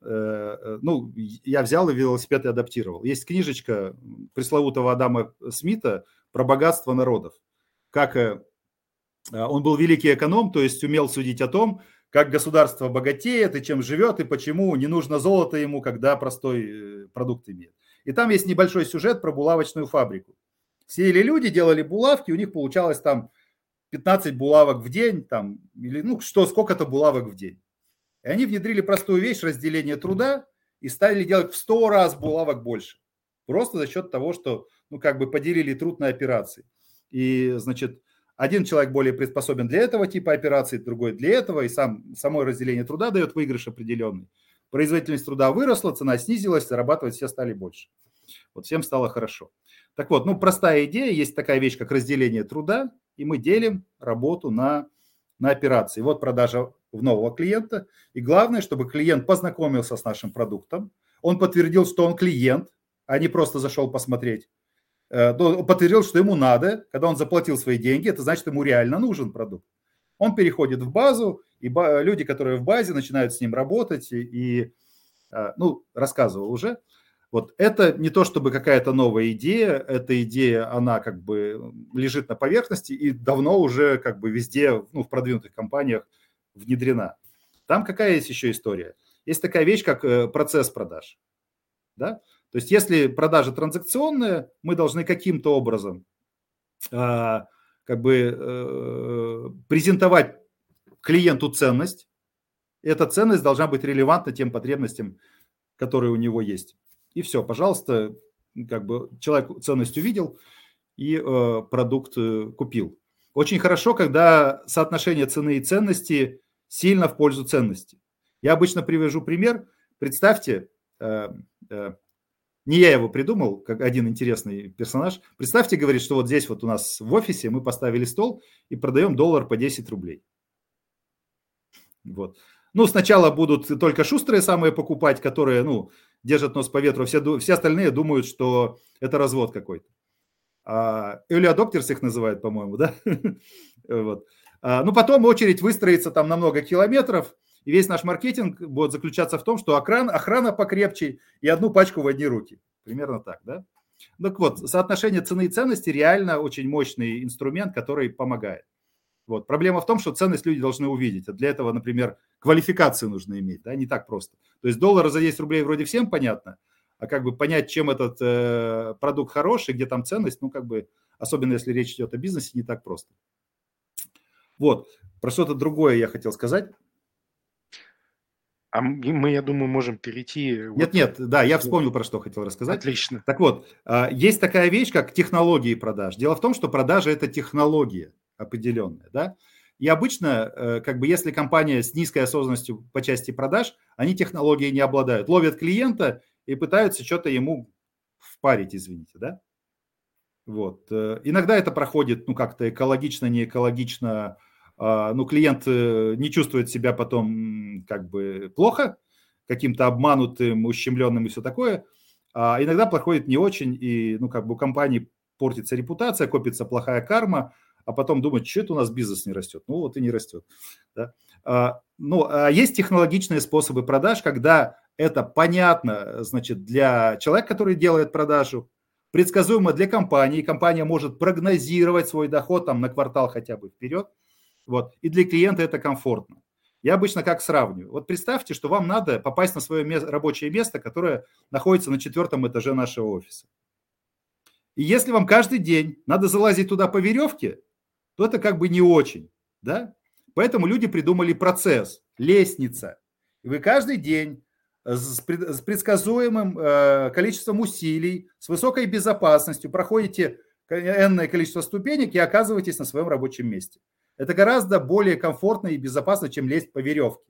э, ну, я взял и велосипед и адаптировал. Есть книжечка пресловутого Адама Смита про богатство народов. Как он был великий эконом, то есть умел судить о том, как государство богатеет и чем живет, и почему не нужно золото ему, когда простой продукт имеет. И там есть небольшой сюжет про булавочную фабрику. Сели люди, делали булавки, у них получалось там 15 булавок в день, там, или, ну, что, сколько-то булавок в день. И они внедрили простую вещь, разделение труда, и стали делать в 100 раз булавок больше. Просто за счет того, что, ну, как бы поделили труд на операции. И, значит, один человек более приспособен для этого типа операций, другой для этого, и сам, само разделение труда дает выигрыш определенный производительность труда выросла, цена снизилась, зарабатывать все стали больше. Вот всем стало хорошо. Так вот, ну простая идея, есть такая вещь, как разделение труда, и мы делим работу на, на операции. Вот продажа в нового клиента. И главное, чтобы клиент познакомился с нашим продуктом, он подтвердил, что он клиент, а не просто зашел посмотреть. Э, он подтвердил, что ему надо, когда он заплатил свои деньги, это значит, ему реально нужен продукт. Он переходит в базу, и люди, которые в базе, начинают с ним работать, и, а, ну, рассказывал уже. Вот это не то чтобы какая-то новая идея, эта идея, она как бы лежит на поверхности и давно уже как бы везде, ну, в продвинутых компаниях внедрена. Там какая есть еще история? Есть такая вещь, как э, процесс продаж. Да? То есть если продажа транзакционная, мы должны каким-то образом а, как бы э, презентовать клиенту ценность. Эта ценность должна быть релевантна тем потребностям, которые у него есть. И все, пожалуйста, как бы человек ценность увидел и э, продукт э, купил. Очень хорошо, когда соотношение цены и ценности сильно в пользу ценности. Я обычно привожу пример. Представьте, э, э, не я его придумал, как один интересный персонаж. Представьте, говорит, что вот здесь вот у нас в офисе мы поставили стол и продаем доллар по 10 рублей. Вот. Ну, сначала будут только шустрые самые покупать, которые, ну, держат нос по ветру. Все, все остальные думают, что это развод какой-то. А, early adopters их называют, по-моему, да? *laughs* вот. а, ну, потом очередь выстроится там на много километров, и весь наш маркетинг будет заключаться в том, что охрана, охрана покрепче и одну пачку в одни руки. Примерно так, да? Так вот, соотношение цены и ценности реально очень мощный инструмент, который помогает. Вот. Проблема в том, что ценность люди должны увидеть. А для этого, например, квалификацию нужно иметь, да, не так просто. То есть доллар за 10 рублей вроде всем понятно, а как бы понять, чем этот э, продукт хороший, где там ценность, ну как бы, особенно если речь идет о бизнесе, не так просто. Вот, про что-то другое я хотел сказать. А мы, я думаю, можем перейти... Нет, вот... нет, да, я вспомнил, про что хотел рассказать. Отлично. Так вот, а, есть такая вещь, как технологии продаж. Дело в том, что продажа – это технология определенная, да. И обычно, э, как бы, если компания с низкой осознанностью по части продаж, они технологией не обладают. Ловят клиента и пытаются что-то ему впарить, извините, да. Вот. Э, иногда это проходит, ну, как-то экологично, не экологично, ну, клиент э, не чувствует себя потом как бы плохо, каким-то обманутым, ущемленным и все такое. А иногда проходит не очень, и, ну, как бы у компании портится репутация, копится плохая карма, а потом думать, что это у нас бизнес не растет. Ну, вот и не растет. Да? А, ну, а есть технологичные способы продаж, когда это понятно, значит, для человека, который делает продажу, предсказуемо для компании, компания может прогнозировать свой доход там на квартал хотя бы вперед, вот, и для клиента это комфортно. Я обычно как сравниваю. Вот представьте, что вам надо попасть на свое рабочее место, которое находится на четвертом этаже нашего офиса. И если вам каждый день надо залазить туда по веревке, то это как бы не очень, да? Поэтому люди придумали процесс, лестница. И вы каждый день с предсказуемым э, количеством усилий, с высокой безопасностью проходите энное количество ступенек и оказываетесь на своем рабочем месте. Это гораздо более комфортно и безопасно, чем лезть по веревке.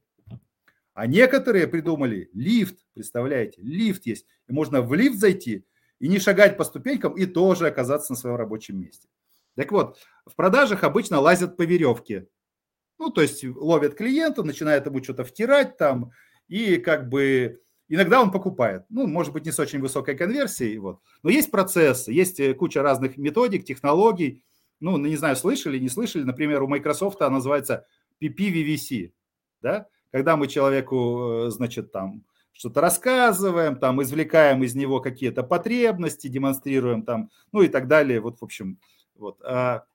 А некоторые придумали лифт, представляете, лифт есть. И можно в лифт зайти и не шагать по ступенькам и тоже оказаться на своем рабочем месте. Так вот, в продажах обычно лазят по веревке. Ну, то есть ловят клиента, начинают ему что-то втирать там, и как бы иногда он покупает. Ну, может быть, не с очень высокой конверсией, вот. Но есть процессы, есть э, куча разных методик, технологий. Ну, не знаю, слышали, не слышали. Например, у Microsoft она называется PPVVC, да? Когда мы человеку, э, значит, там что-то рассказываем, там извлекаем из него какие-то потребности, демонстрируем там, ну и так далее. Вот, в общем, вот. А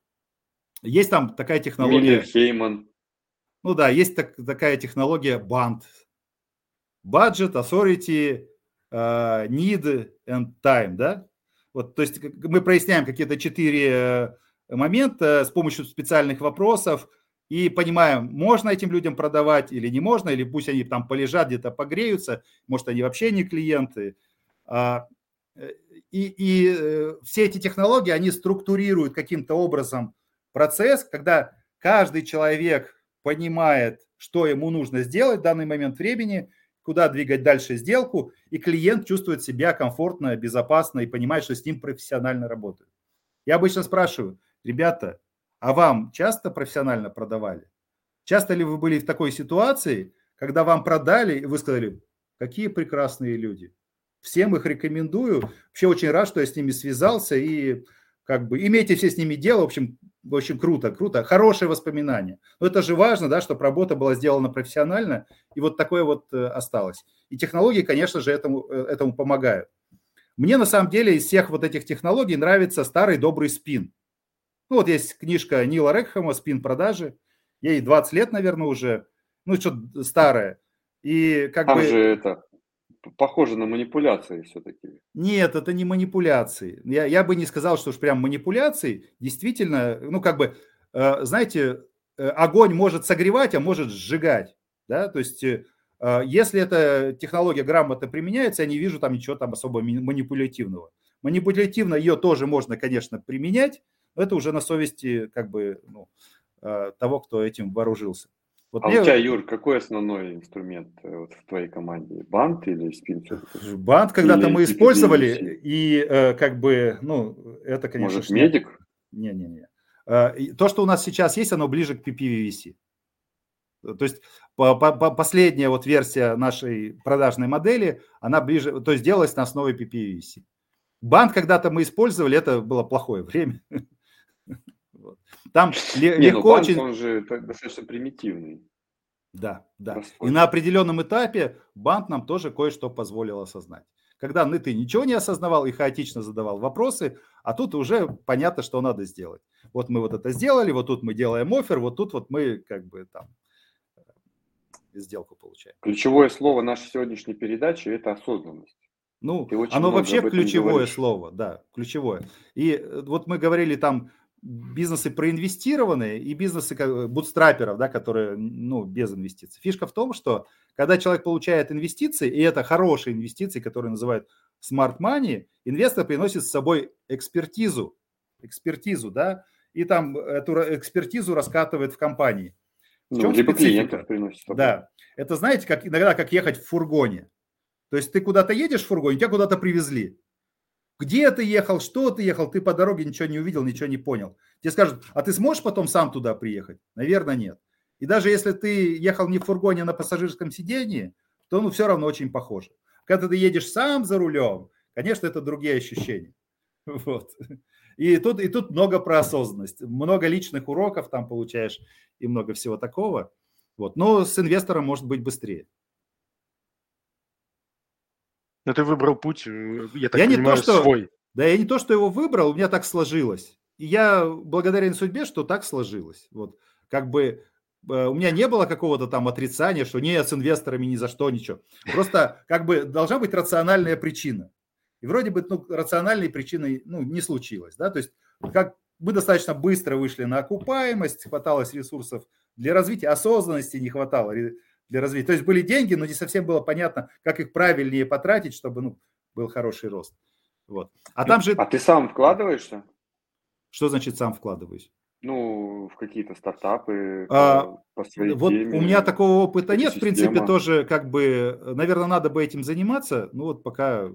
есть там такая технология. Миллер Хейман. Ну да, есть так, такая технология BAND. Budget, Authority, uh, Need and Time, да? Вот, то есть мы проясняем какие-то четыре э, момента с помощью специальных вопросов и понимаем, можно этим людям продавать или не можно, или пусть они там полежат, где-то погреются, может, они вообще не клиенты. А, э, и, и э, все эти технологии, они структурируют каким-то образом процесс, когда каждый человек понимает, что ему нужно сделать в данный момент времени, куда двигать дальше сделку, и клиент чувствует себя комфортно, безопасно и понимает, что с ним профессионально работают. Я обычно спрашиваю, ребята, а вам часто профессионально продавали? Часто ли вы были в такой ситуации, когда вам продали, и вы сказали, какие прекрасные люди, Всем их рекомендую. Вообще очень рад, что я с ними связался. И как бы имейте все с ними дело. В общем, в общем, круто, круто. Хорошие воспоминания. Но это же важно, да, чтобы работа была сделана профессионально. И вот такое вот э, осталось. И технологии, конечно же, этому, э, этому помогают. Мне на самом деле из всех вот этих технологий нравится старый добрый спин. Ну вот есть книжка Нила Рекхама «Спин продажи». Ей 20 лет, наверное, уже. Ну, что-то старое. И как Там бы... же это похоже на манипуляции все-таки. Нет, это не манипуляции. Я, я бы не сказал, что уж прям манипуляции. Действительно, ну как бы, э, знаете, э, огонь может согревать, а может сжигать. Да? То есть, э, если эта технология грамотно применяется, я не вижу там ничего там особо манипулятивного. Манипулятивно ее тоже можно, конечно, применять, это уже на совести как бы ну, того, кто этим вооружился. Вот а мне... у тебя, Юр, какой основной инструмент э, вот в твоей команде? Бант или спин? Бант когда-то мы использовали, и э, как бы, ну, это, конечно... Может, медик? Не-не-не. Э, то, что у нас сейчас есть, оно ближе к PPVC. То есть по, по, последняя вот версия нашей продажной модели, она ближе, то есть делалась на основе PPVC. Бант когда-то мы использовали, это было плохое время. *laughs* Там не, ну легко ну, очень... он же достаточно примитивный. Да, да. Простой. И на определенном этапе банк нам тоже кое-что позволил осознать. Когда ну, ты ничего не осознавал и хаотично задавал вопросы, а тут уже понятно, что надо сделать. Вот мы вот это сделали, вот тут мы делаем офер, вот тут вот мы как бы там э, сделку получаем. Ключевое слово нашей сегодняшней передачи – это осознанность. Ну, оно вообще ключевое говоришь. слово, да, ключевое. И э, вот мы говорили там бизнесы проинвестированные и бизнесы бутстрапперов, да, которые ну, без инвестиций. Фишка в том, что когда человек получает инвестиции, и это хорошие инвестиции, которые называют smart money, инвестор приносит с собой экспертизу, экспертизу, да, и там эту экспертизу раскатывает в компании. В ну, чем либо клиентов приносит. Да, это знаете, как иногда как ехать в фургоне. То есть ты куда-то едешь в фургоне, тебя куда-то привезли. Где ты ехал, что ты ехал, ты по дороге ничего не увидел, ничего не понял. Тебе скажут, а ты сможешь потом сам туда приехать? Наверное, нет. И даже если ты ехал не в фургоне, а на пассажирском сидении, то ну все равно очень похоже. Когда ты едешь сам за рулем, конечно, это другие ощущения. *laughs* Вот. И тут, и тут много про осознанность, много личных уроков там получаешь и много всего такого. Вот. Но с инвестором может быть быстрее. Но ты выбрал путь, э, я так я понимаю, не то, что, свой. Да, я не то, что его выбрал, у меня так сложилось. И я благодарен судьбе, что так сложилось. Вот как бы э, у меня не было какого-то там отрицания, что не с инвесторами ни за что, ничего. Просто как бы должна быть рациональная причина. И вроде бы ну, рациональной причины ну, не случилось. Да? То есть как мы достаточно быстро вышли на окупаемость, хваталось ресурсов для развития, осознанности не хватало для развития. То есть были деньги, но не совсем было понятно, как их правильнее потратить, чтобы ну, был хороший рост. Вот. А там же... А ты сам вкладываешься? Что значит сам вкладываюсь? Ну, в какие-то стартапы а, по, своей Вот теме, у меня такого опыта нет, в принципе, система. тоже как бы, наверное, надо бы этим заниматься, ну вот пока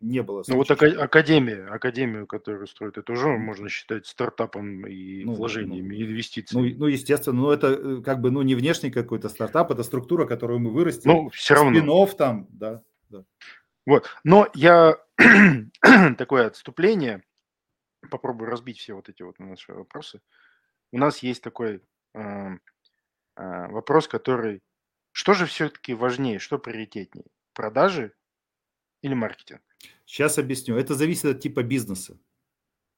не было. Ну вот ака- академия, академию, которую строят, это уже можно считать стартапом и Ну, вложениями, ну, инвестициями. Ну, ну, естественно, но это э, как бы, ну, не внешний какой-то стартап, это структура, которую мы вырастили. Ну, все равно. Спин-офф там, да. Вот. Но я *clears throat* такое отступление, попробую разбить все вот эти вот наши вопросы. У нас есть такой э, э, вопрос, который... Что же все-таки важнее, что приоритетнее? Продажи или маркетинг? Сейчас объясню. Это зависит от типа бизнеса.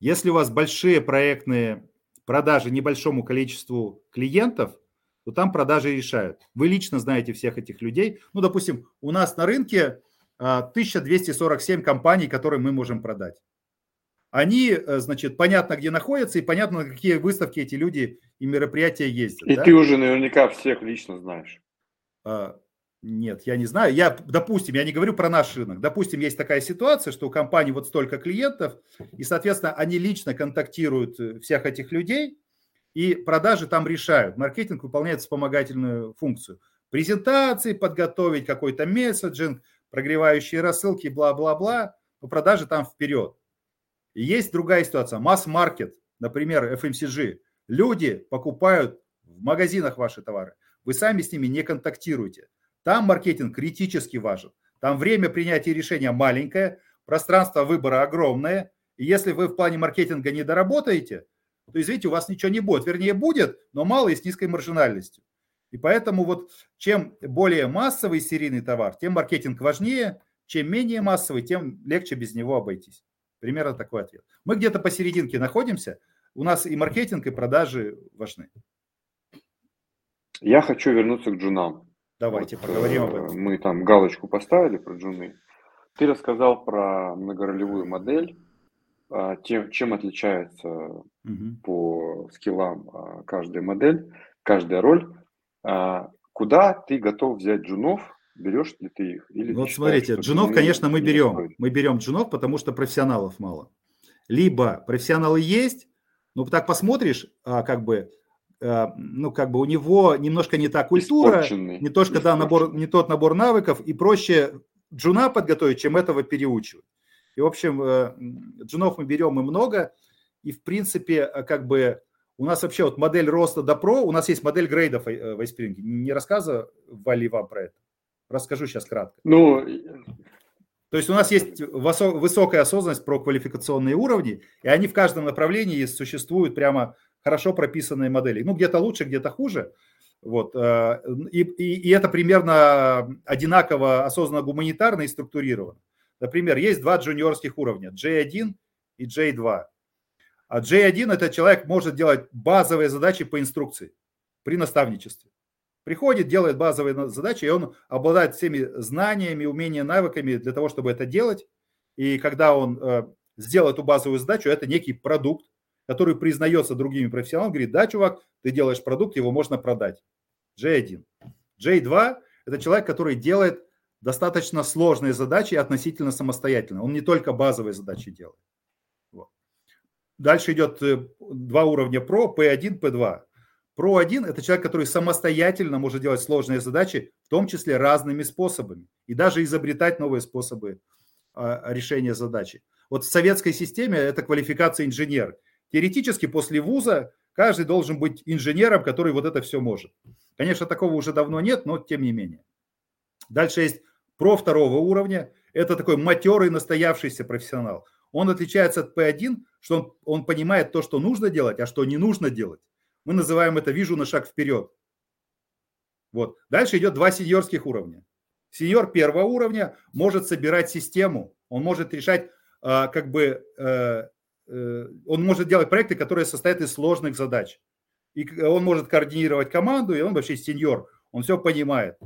Если у вас большие проектные продажи небольшому количеству клиентов, то там продажи решают. Вы лично знаете всех этих людей. Ну, допустим, у нас на рынке а, 1247 компаний, которые мы можем продать. Они, э, значит, понятно, где находятся, и понятно, на какие выставки эти люди и мероприятия ездят. И да? ты уже наверняка всех лично знаешь. Нет, я не знаю. Я, допустим, я не говорю про наш рынок. Допустим, есть такая ситуация, что у компании вот столько клиентов, и, соответственно, они лично контактируют э, всех этих людей, и продажи там решают. Маркетинг выполняет вспомогательную функцию. Презентации подготовить, какой-то месседжинг, прогревающие рассылки, бла-бла-бла. Но продажи там вперед. И есть другая ситуация. Масс-маркет, например, FMCG. Люди покупают в магазинах ваши товары. Вы сами с ними не контактируете. Там маркетинг критически важен. Там время принятия решения маленькое, пространство выбора огромное. И если вы в плане маркетинга не доработаете, то, извините, у вас ничего не будет. Вернее, будет, но мало и с низкой маржинальностью. И поэтому вот чем более массовый серийный товар, тем маркетинг важнее, чем менее массовый, тем легче без него обойтись. Примерно такой ответ. Мы где-то посерединке находимся. У нас и маркетинг, и продажи важны. Я хочу вернуться к джунам. Давайте Вот, поговорим об э, этом. Мы там галочку поставили про джуны. Ты рассказал про многоролевую модель, а, тем, чем отличается Мгм. по скиллам а, каждая модель, каждая роль. А, Куда ты готов взять джунов? Берешь ли ты их? Или вот считаешь, смотрите, джунов, конечно, мы берем. стоит? Мы берем джунов, потому что профессионалов мало. Либо профессионалы есть, но так посмотришь, как бы, ну, как бы у него немножко не та культура, не, то, что, да, набор, не тот набор навыков, и проще джуна подготовить, чем этого переучивать. И, в общем, э, джунов мы берем и много, и, в принципе, э, как бы у нас вообще вот модель роста до про, у нас есть модель грейдов э, в Айспринге. Не рассказывали вам про это? Расскажу сейчас кратко. Ну, То есть у нас есть высо- высокая осознанность про квалификационные уровни, и они в каждом направлении существуют прямо хорошо прописанные модели. Ну, где-то лучше, где-то хуже. Вот. э, И, и, и это примерно одинаково осознанно гуманитарно и структурировано. Например, есть два джуниорских уровня, J1 и J2. А J1 – это человек может делать базовые задачи по инструкции при наставничестве. Приходит, делает базовые задачи, и он обладает всеми знаниями, умениями, навыками для того, чтобы это делать. И когда он э, сделал эту базовую задачу, это некий продукт, который признается другими профессионалами, говорит, да, чувак, ты делаешь продукт, его можно продать. J1. J2 – это человек, который делает достаточно сложные задачи относительно самостоятельно. Он не только базовые задачи делает. Вот. Дальше идет э, два уровня про, P1, P2. Про 1 – это человек, который самостоятельно может делать сложные задачи, в том числе разными способами, и даже изобретать новые способы а, решения задачи. Вот в советской системе это квалификация инженер. Теоретически после вуза каждый должен быть инженером, который вот это все может. Конечно, такого уже давно нет, но тем не менее. Дальше есть про второго уровня. Это такой матерый, настоявшийся профессионал. Он отличается от P1, что он, он понимает то, что нужно делать, а что не нужно делать. Мы называем это «вижу на шаг вперед». Вот. Дальше идет два сеньорских уровня. Сеньор первого уровня может собирать систему, он может решать а, как бы, э, он может делать проекты, которые состоят из сложных задач. И он может координировать команду, и он вообще сеньор, он все понимает.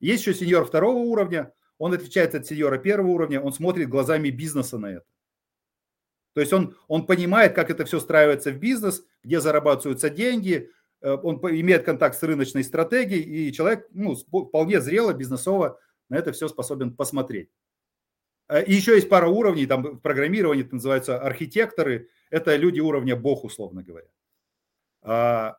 Есть еще сеньор второго уровня, он отличается от сеньора первого уровня, он смотрит глазами бизнеса на это. То есть он, он понимает, как это все встраивается в бизнес, где зарабатываются деньги, э, он имеет контакт с рыночной стратегией, и человек ну, вполне зрело, бизнесово на это все способен посмотреть. Э, и еще есть пара уровней, там в программировании это называются архитекторы, это люди уровня бог, условно говоря. А,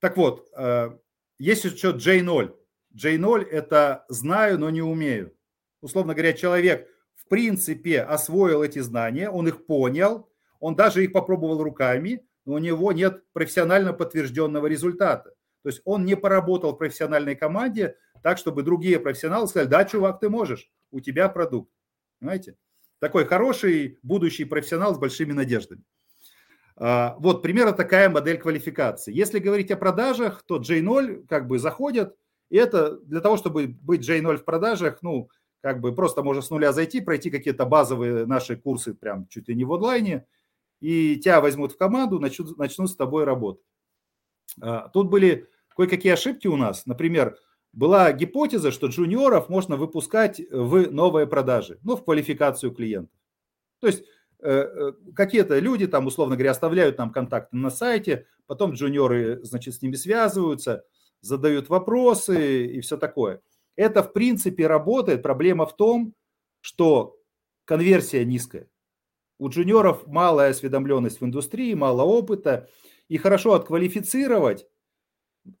так вот, э, есть еще J0. J0 – это знаю, но не умею. Условно говоря, человек – принципе освоил эти знания, он их понял, он даже их попробовал руками, но у него нет профессионально подтвержденного результата. То есть он не поработал в профессиональной команде так, чтобы другие профессионалы сказали, да, чувак, ты можешь, у тебя продукт. Понимаете? Такой хороший будущий профессионал с большими надеждами. А, вот примерно такая модель квалификации. Если говорить о продажах, то J0 как бы заходят, и это для того, чтобы быть J0 в продажах, ну, как бы просто можно с нуля зайти, пройти какие-то базовые наши курсы прям чуть ли не в онлайне, и тебя возьмут в команду, начнут, начнут с тобой работать. А, тут были кое-какие ошибки у нас. Например, была гипотеза, что джуниоров можно выпускать в новые продажи, ну, в квалификацию клиентов. То есть э, э, какие-то люди там, условно говоря, оставляют нам контакты на сайте, потом джуниоры, значит, с ними связываются, задают вопросы и все такое. Это, в принципе, работает. Проблема в том, что конверсия низкая. У джуниоров малая осведомленность в индустрии, мало опыта. И хорошо отквалифицировать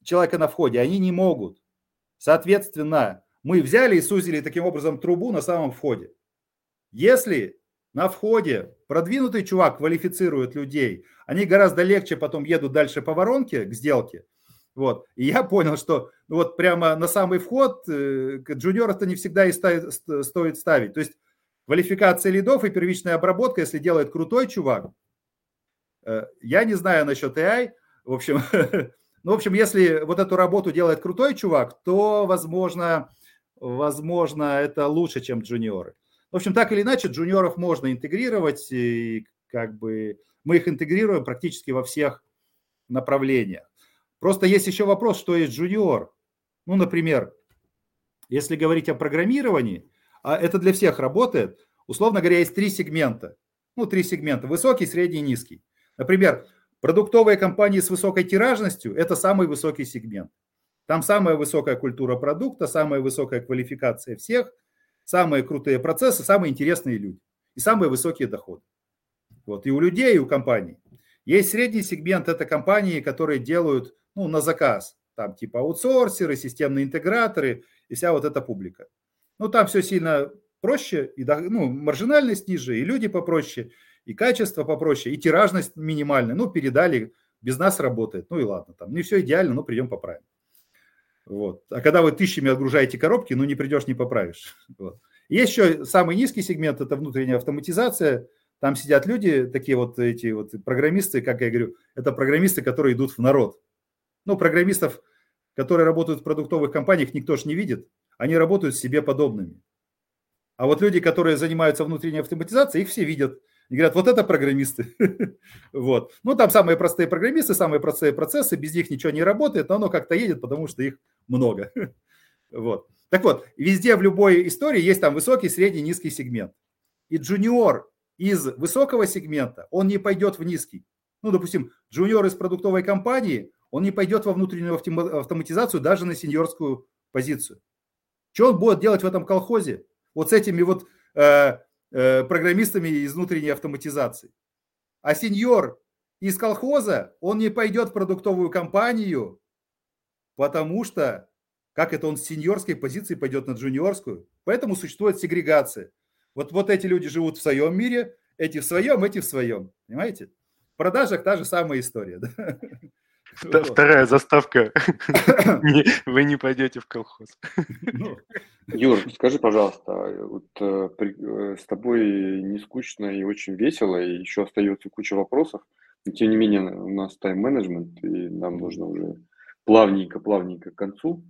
человека на входе они не могут. Соответственно, мы взяли и сузили таким образом трубу на самом входе. Если на входе продвинутый чувак квалифицирует людей, они гораздо легче потом едут дальше по воронке к сделке – вот. И я понял, что ну, вот прямо на самый вход э, джуниора-то не всегда и ставит, стоит ставить. То есть квалификация лидов и первичная обработка, если делает крутой чувак, э, я не знаю насчет AI, в общем, *laughs* ну, в общем, если вот эту работу делает крутой чувак, то, возможно, возможно, это лучше, чем джуниоры. В общем, так или иначе, джуниоров можно интегрировать, и как бы мы их интегрируем практически во всех направлениях. Просто есть еще вопрос, что есть джуниор. Ну, например, если говорить о программировании, а это для всех работает, условно говоря, есть три сегмента. Ну, три сегмента. Высокий, средний, низкий. Например, продуктовые компании с высокой тиражностью – это самый высокий сегмент. Там самая высокая культура продукта, самая высокая квалификация всех, самые крутые процессы, самые интересные люди и самые высокие доходы. Вот. И у людей, и у компаний. Есть средний сегмент – это компании, которые делают ну, на заказ. Там типа аутсорсеры, системные интеграторы и вся вот эта публика. Ну, там все сильно проще, и ну, маржинальность ниже, и люди попроще, и качество попроще, и тиражность минимальная. Ну, передали, без нас работает. Ну и ладно, там не все идеально, но придем поправим. Вот. А когда вы тысячами отгружаете коробки, ну не придешь, не поправишь. *laughs* Вот. Есть еще самый низкий сегмент, это внутренняя автоматизация. Там сидят люди, такие вот эти вот программисты, как я говорю, это программисты, которые идут в народ. Ну, программистов, которые работают в продуктовых компаниях, никто же не видит. Они работают себе подобными. А вот люди, которые занимаются внутренней автоматизацией, их все видят. И говорят, вот это программисты. *laughs* вот. Ну, там самые простые программисты, самые простые процессы, без них ничего не работает, но оно как-то едет, потому что их много. *laughs* вот. Так вот, везде в любой истории есть там высокий, средний, низкий сегмент. И джуниор из высокого сегмента, он не пойдет в низкий. Ну, допустим, джуниор из продуктовой компании, он не пойдет во внутреннюю автоматизацию даже на сеньорскую позицию. Что он будет делать в этом колхозе? Вот с этими вот э, программистами из внутренней автоматизации. А сеньор из колхоза, он не пойдет в продуктовую компанию, потому что, как это он с сеньорской позиции пойдет на джуниорскую. Поэтому существует сегрегация. Вот, вот эти люди живут в своем мире, Эти в своем, эти в своем. Понимаете? В продажах та же самая история. Да? Вторая заставка. *coughs* Вы не пойдете в колхоз. Ну. Юр, скажи, пожалуйста, вот, э, э, с тобой не скучно и очень весело, и еще остается куча вопросов. Но, тем не менее, у нас тайм-менеджмент, и нам нужно уже плавненько-плавненько к концу.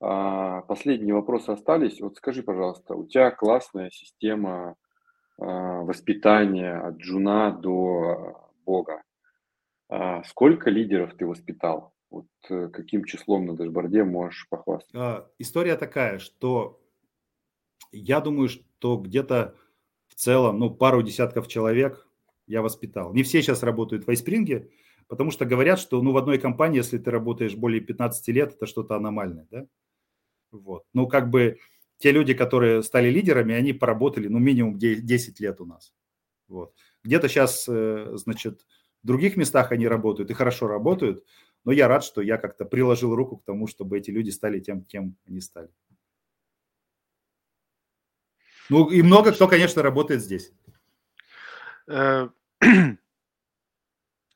А, последние вопросы остались. Вот скажи, пожалуйста, у тебя классная система а, воспитания от джуна до бога. А сколько лидеров ты воспитал? Вот э, каким числом на дашборде можешь похвастаться? А, история такая, что я думаю, что где-то в целом, ну, пару десятков человек я воспитал. Не все сейчас работают в iSpring, потому что говорят, что, ну, в одной компании, если ты работаешь более 15 лет, это что-то аномальное, да? Вот. Ну, как бы те люди, которые стали лидерами, они поработали, ну, минимум 10 лет у нас. Вот. Где-то сейчас, э, значит, в других местах они работают и хорошо работают, но я рад, что я как-то приложил руку к тому, чтобы эти люди стали тем, кем они стали. Ну и много кто, конечно, работает здесь. Э, *clears throat*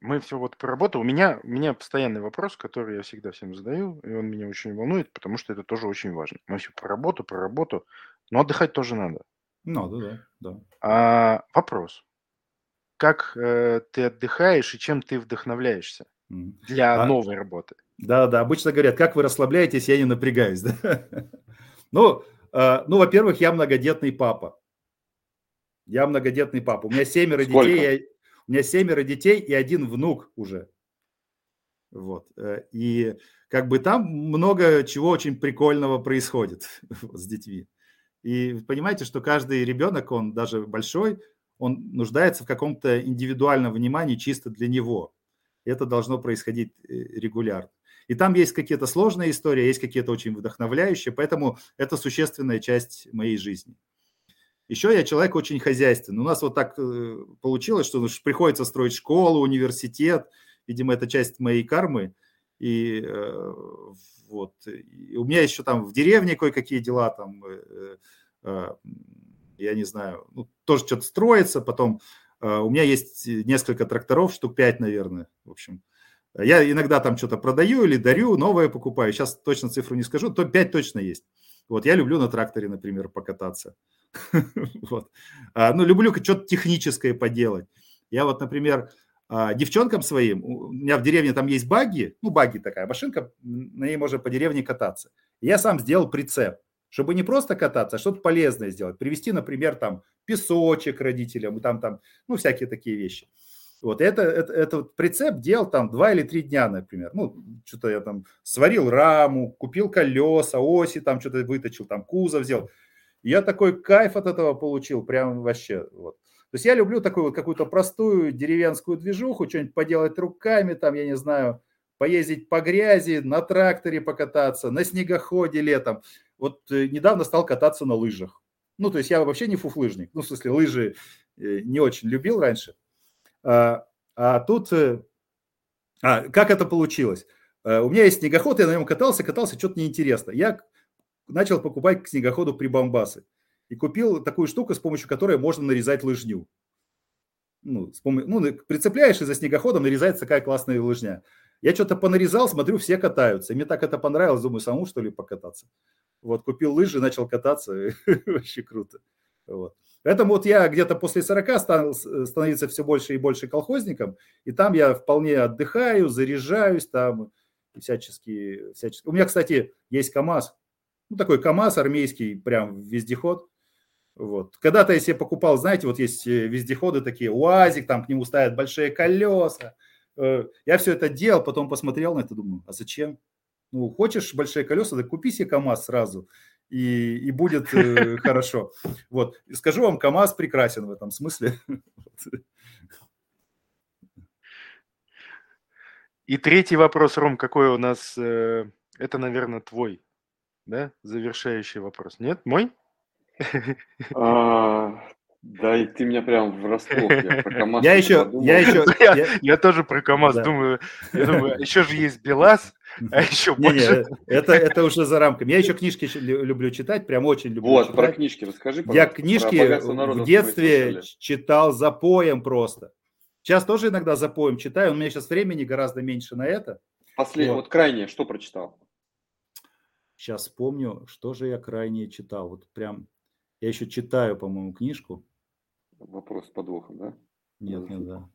мы все вот про работу. У меня, у меня постоянный вопрос, который я всегда всем задаю, и он меня очень волнует, потому что это тоже очень важно. Мы все про работу, про работу, но отдыхать тоже надо. Надо, да, да. А, вопрос как э, ты отдыхаешь и чем ты вдохновляешься для а, новой работы. Да, да, обычно говорят, как вы расслабляетесь, я не напрягаюсь. *laughs* Да? ну, э, ну, во-первых, я многодетный папа. Я многодетный папа. У меня семеро Сколько? детей. Я, у меня семеро детей и один внук уже. Вот. Э, и как бы там много чего очень прикольного происходит *laughs* с детьми. И понимаете, что каждый ребенок, он даже большой, он нуждается в каком-то индивидуальном внимании чисто для него. Это должно происходить э, регулярно. И там есть какие-то сложные истории, есть какие-то очень вдохновляющие, поэтому это существенная часть моей жизни. Еще я человек очень хозяйственный. У нас вот так э, получилось, что приходится строить школу, университет. Видимо, это часть моей кармы. И э, вот и у меня еще там в деревне кое-какие дела там я не знаю, ну, тоже что-то строится, потом э, у меня есть несколько тракторов, штук 5, наверное, в общем. Я иногда там что-то продаю или дарю, новое покупаю. Сейчас точно цифру не скажу, то 5 точно есть. Вот, я люблю на тракторе, например, покататься. *laughs* вот. а, ну, люблю что-то техническое поделать. Я вот, например, а, девчонкам своим, у меня в деревне там есть баги, ну, баги такая машинка, на ней можно по деревне кататься. Я сам сделал прицеп чтобы не просто кататься, а что-то полезное сделать. Привезти, например, там песочек родителям, там, там, ну, всякие такие вещи. Вот это, это, это вот прицеп делал там два или три дня, например. Ну, что-то я там сварил раму, купил колеса, оси, там что-то выточил, там кузов взял. Я такой кайф от этого получил, прям вообще. Вот. То есть я люблю такую вот какую-то простую деревенскую движуху, что-нибудь поделать руками, там, я не знаю, поездить по грязи, на тракторе покататься, на снегоходе летом. Вот э, недавно стал кататься на лыжах. Ну, то есть я вообще не фуфлыжник. Ну, в смысле, лыжи э, не очень любил раньше. А, а тут... Э, а, как это получилось? У меня есть снегоход, я на нем катался, катался, что-то неинтересно. Я начал покупать к снегоходу прибамбасы. И купил такую штуку, с помощью которой можно нарезать лыжню. Ну, с пом... ну прицепляешь и за снегоходом нарезается такая классная лыжня. Я что-то понарезал, смотрю, все катаются. И мне так это понравилось, думаю, саму что ли покататься. Вот, купил лыжи, начал кататься, *laughs* вообще круто. Вот. Поэтому вот я где-то после 40 стал становиться все больше и больше колхозником, и там я вполне отдыхаю, заряжаюсь там, всячески, всячески. У меня, кстати, есть КАМАЗ, ну такой КАМАЗ армейский, прям вездеход. Вот. Когда-то я себе покупал, знаете, вот есть э, вездеходы такие, УАЗик, там к нему ставят большие колеса, я все это делал, потом посмотрел на это, думаю, а зачем? Ну, хочешь большие колеса, так купи себе КАМАЗ сразу, и, и будет э, *laughs* хорошо. Вот, и скажу вам, КАМАЗ прекрасен в этом смысле. *laughs* И третий вопрос, Ром, какой у нас? Э, это, наверное, твой, да, завершающий вопрос. Нет, мой? А, да, и ты меня прям врасплох. Я про *laughs* КамАЗ я еще, я еще, *laughs* я, я тоже про КамАЗ да. думаю. Я *laughs* думаю, еще же есть БелАЗ, а еще Не, не, больше... это, это уже за рамками. Я еще книжки люблю читать, прям очень люблю Вот, про книжки расскажи, Я книжки в детстве читал запоем просто. Сейчас тоже иногда запоем читаю, у меня сейчас времени гораздо меньше на это. Последнее, Вот. вот крайнее, что прочитал? Сейчас вспомню, что же я крайне читал. Вот прям, я еще читаю, по-моему, книжку. Вопрос с подвохом, да? Нет, нет, да.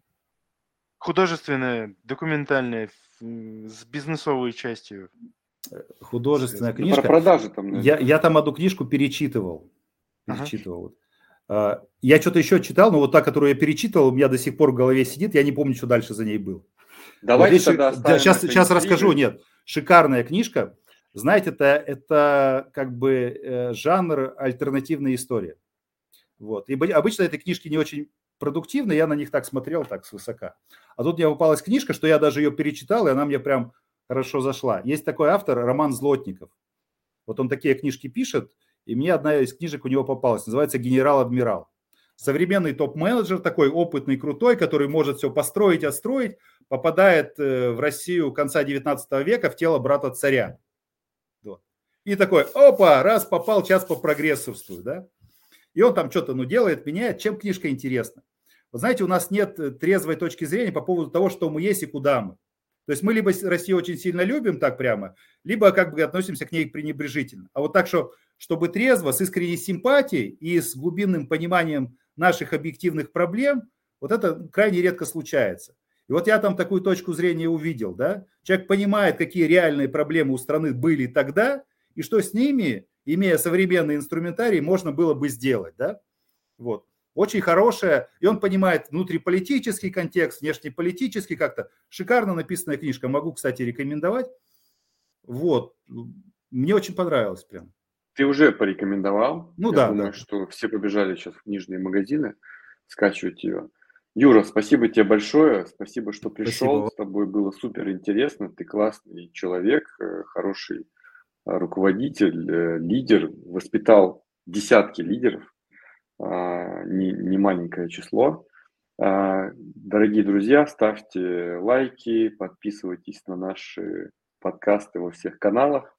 Художественная, документальная, с бизнесовой частью. Художественная Ну, про книжка. продажи там, наверное. Я, я там одну книжку перечитывал. Ага. Перечитывал. вот. А, Я что-то еще читал, но вот та, которую я перечитывал, у меня до сих пор в голове сидит. Я не помню, что дальше за ней было. Давайте Вот тогда сейчас, сейчас расскажу. Нет, шикарная книжка. Знаете, это, это как бы э, жанр альтернативная история. Вот. И бы- обычно эти книжки не очень продуктивны, я на них так смотрел, так свысока. А тут мне попалась книжка, что я даже ее перечитал, и она мне прям хорошо зашла. Есть такой автор, Роман Злотников. Вот он такие книжки пишет, и мне одна из книжек у него попалась, называется «Генерал-адмирал». Современный топ-менеджер, такой опытный, крутой, который может все построить, отстроить, попадает э, в Россию конца 19 века в тело брата царя. И такой, опа, раз попал, час по прогрессорствую, да? И он там что-то, ну, делает, меняет. Чем книжка интересна? Вот знаете, у нас нет э, трезвой точки зрения по поводу того, что мы есть и куда мы. То есть мы либо Россию очень сильно любим так прямо, либо как бы относимся к ней пренебрежительно. А вот так, что, чтобы трезво, с искренней симпатией и с глубинным пониманием наших объективных проблем, вот это крайне редко случается. И вот я там такую точку зрения увидел, да. Человек понимает, какие реальные проблемы у страны были тогда, и что с ними, имея современный инструментарий, можно было бы сделать, да. Вот. Очень хорошая, и он понимает внутриполитический контекст, внешнеполитический как-то. Шикарно написанная книжка, могу, кстати, рекомендовать. Вот. Мне очень понравилось прям. Ты уже порекомендовал. Ну Я да, думаю, да. что все побежали сейчас в книжные магазины скачивать ее. Юра, спасибо тебе большое. Спасибо, что пришел. Спасибо. С тобой было супер интересно. Ты классный человек, э, хороший руководитель, э, лидер. Воспитал десятки лидеров. а, Не, не маленькое число. А, Дорогие друзья, ставьте лайки, подписывайтесь на наши подкасты во всех каналах.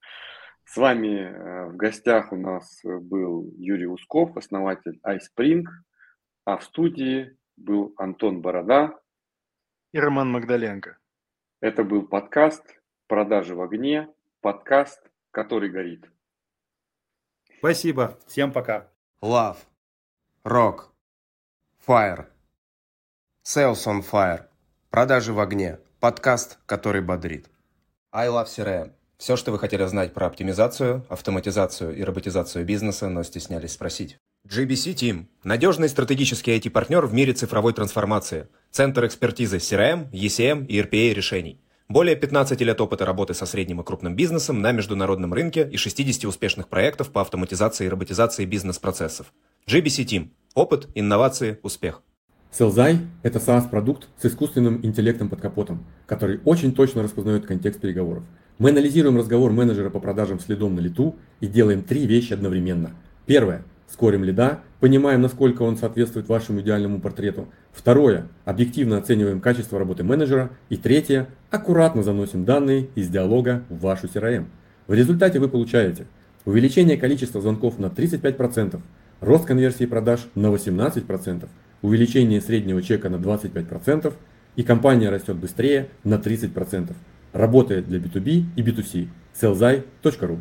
С вами э, в гостях у нас был Юрий Усков, основатель iSpring, а в студии был Антон Борода. И Роман Магдаленко. Это был подкаст «Продажи в огне», подкаст, который горит. Спасибо. Всем пока. Love. Rock. Fire. Sales on Fire. Продажи в огне. Подкаст, который бодрит. I Love CRM. Все, что вы хотели знать про оптимизацию, автоматизацию и роботизацию бизнеса, но стеснялись спросить. GBC Team – надежный стратегический IT-партнер в мире цифровой трансформации. Центр экспертизы CRM, ECM и RPA решений. Более 15 лет опыта работы со средним и крупным бизнесом на международном рынке и 60 успешных проектов по автоматизации и роботизации бизнес-процессов. GBC Team – опыт, инновации, успех. Селзай – это SaaS-продукт с искусственным интеллектом под капотом, который очень точно распознает контекст переговоров. Мы анализируем разговор менеджера по продажам следом на лету и делаем три вещи одновременно. Первое – скорим лида, понимаем, насколько он соответствует вашему идеальному портрету. Второе – объективно оцениваем качество работы менеджера. И третье – аккуратно заносим данные из диалога в вашу CRM. В результате вы получаете увеличение количества звонков на 35%, рост конверсии продаж на 18%, увеличение среднего чека на 25% и компания растет быстрее на 30%. Работает для B2B и B2C. sellzai.ru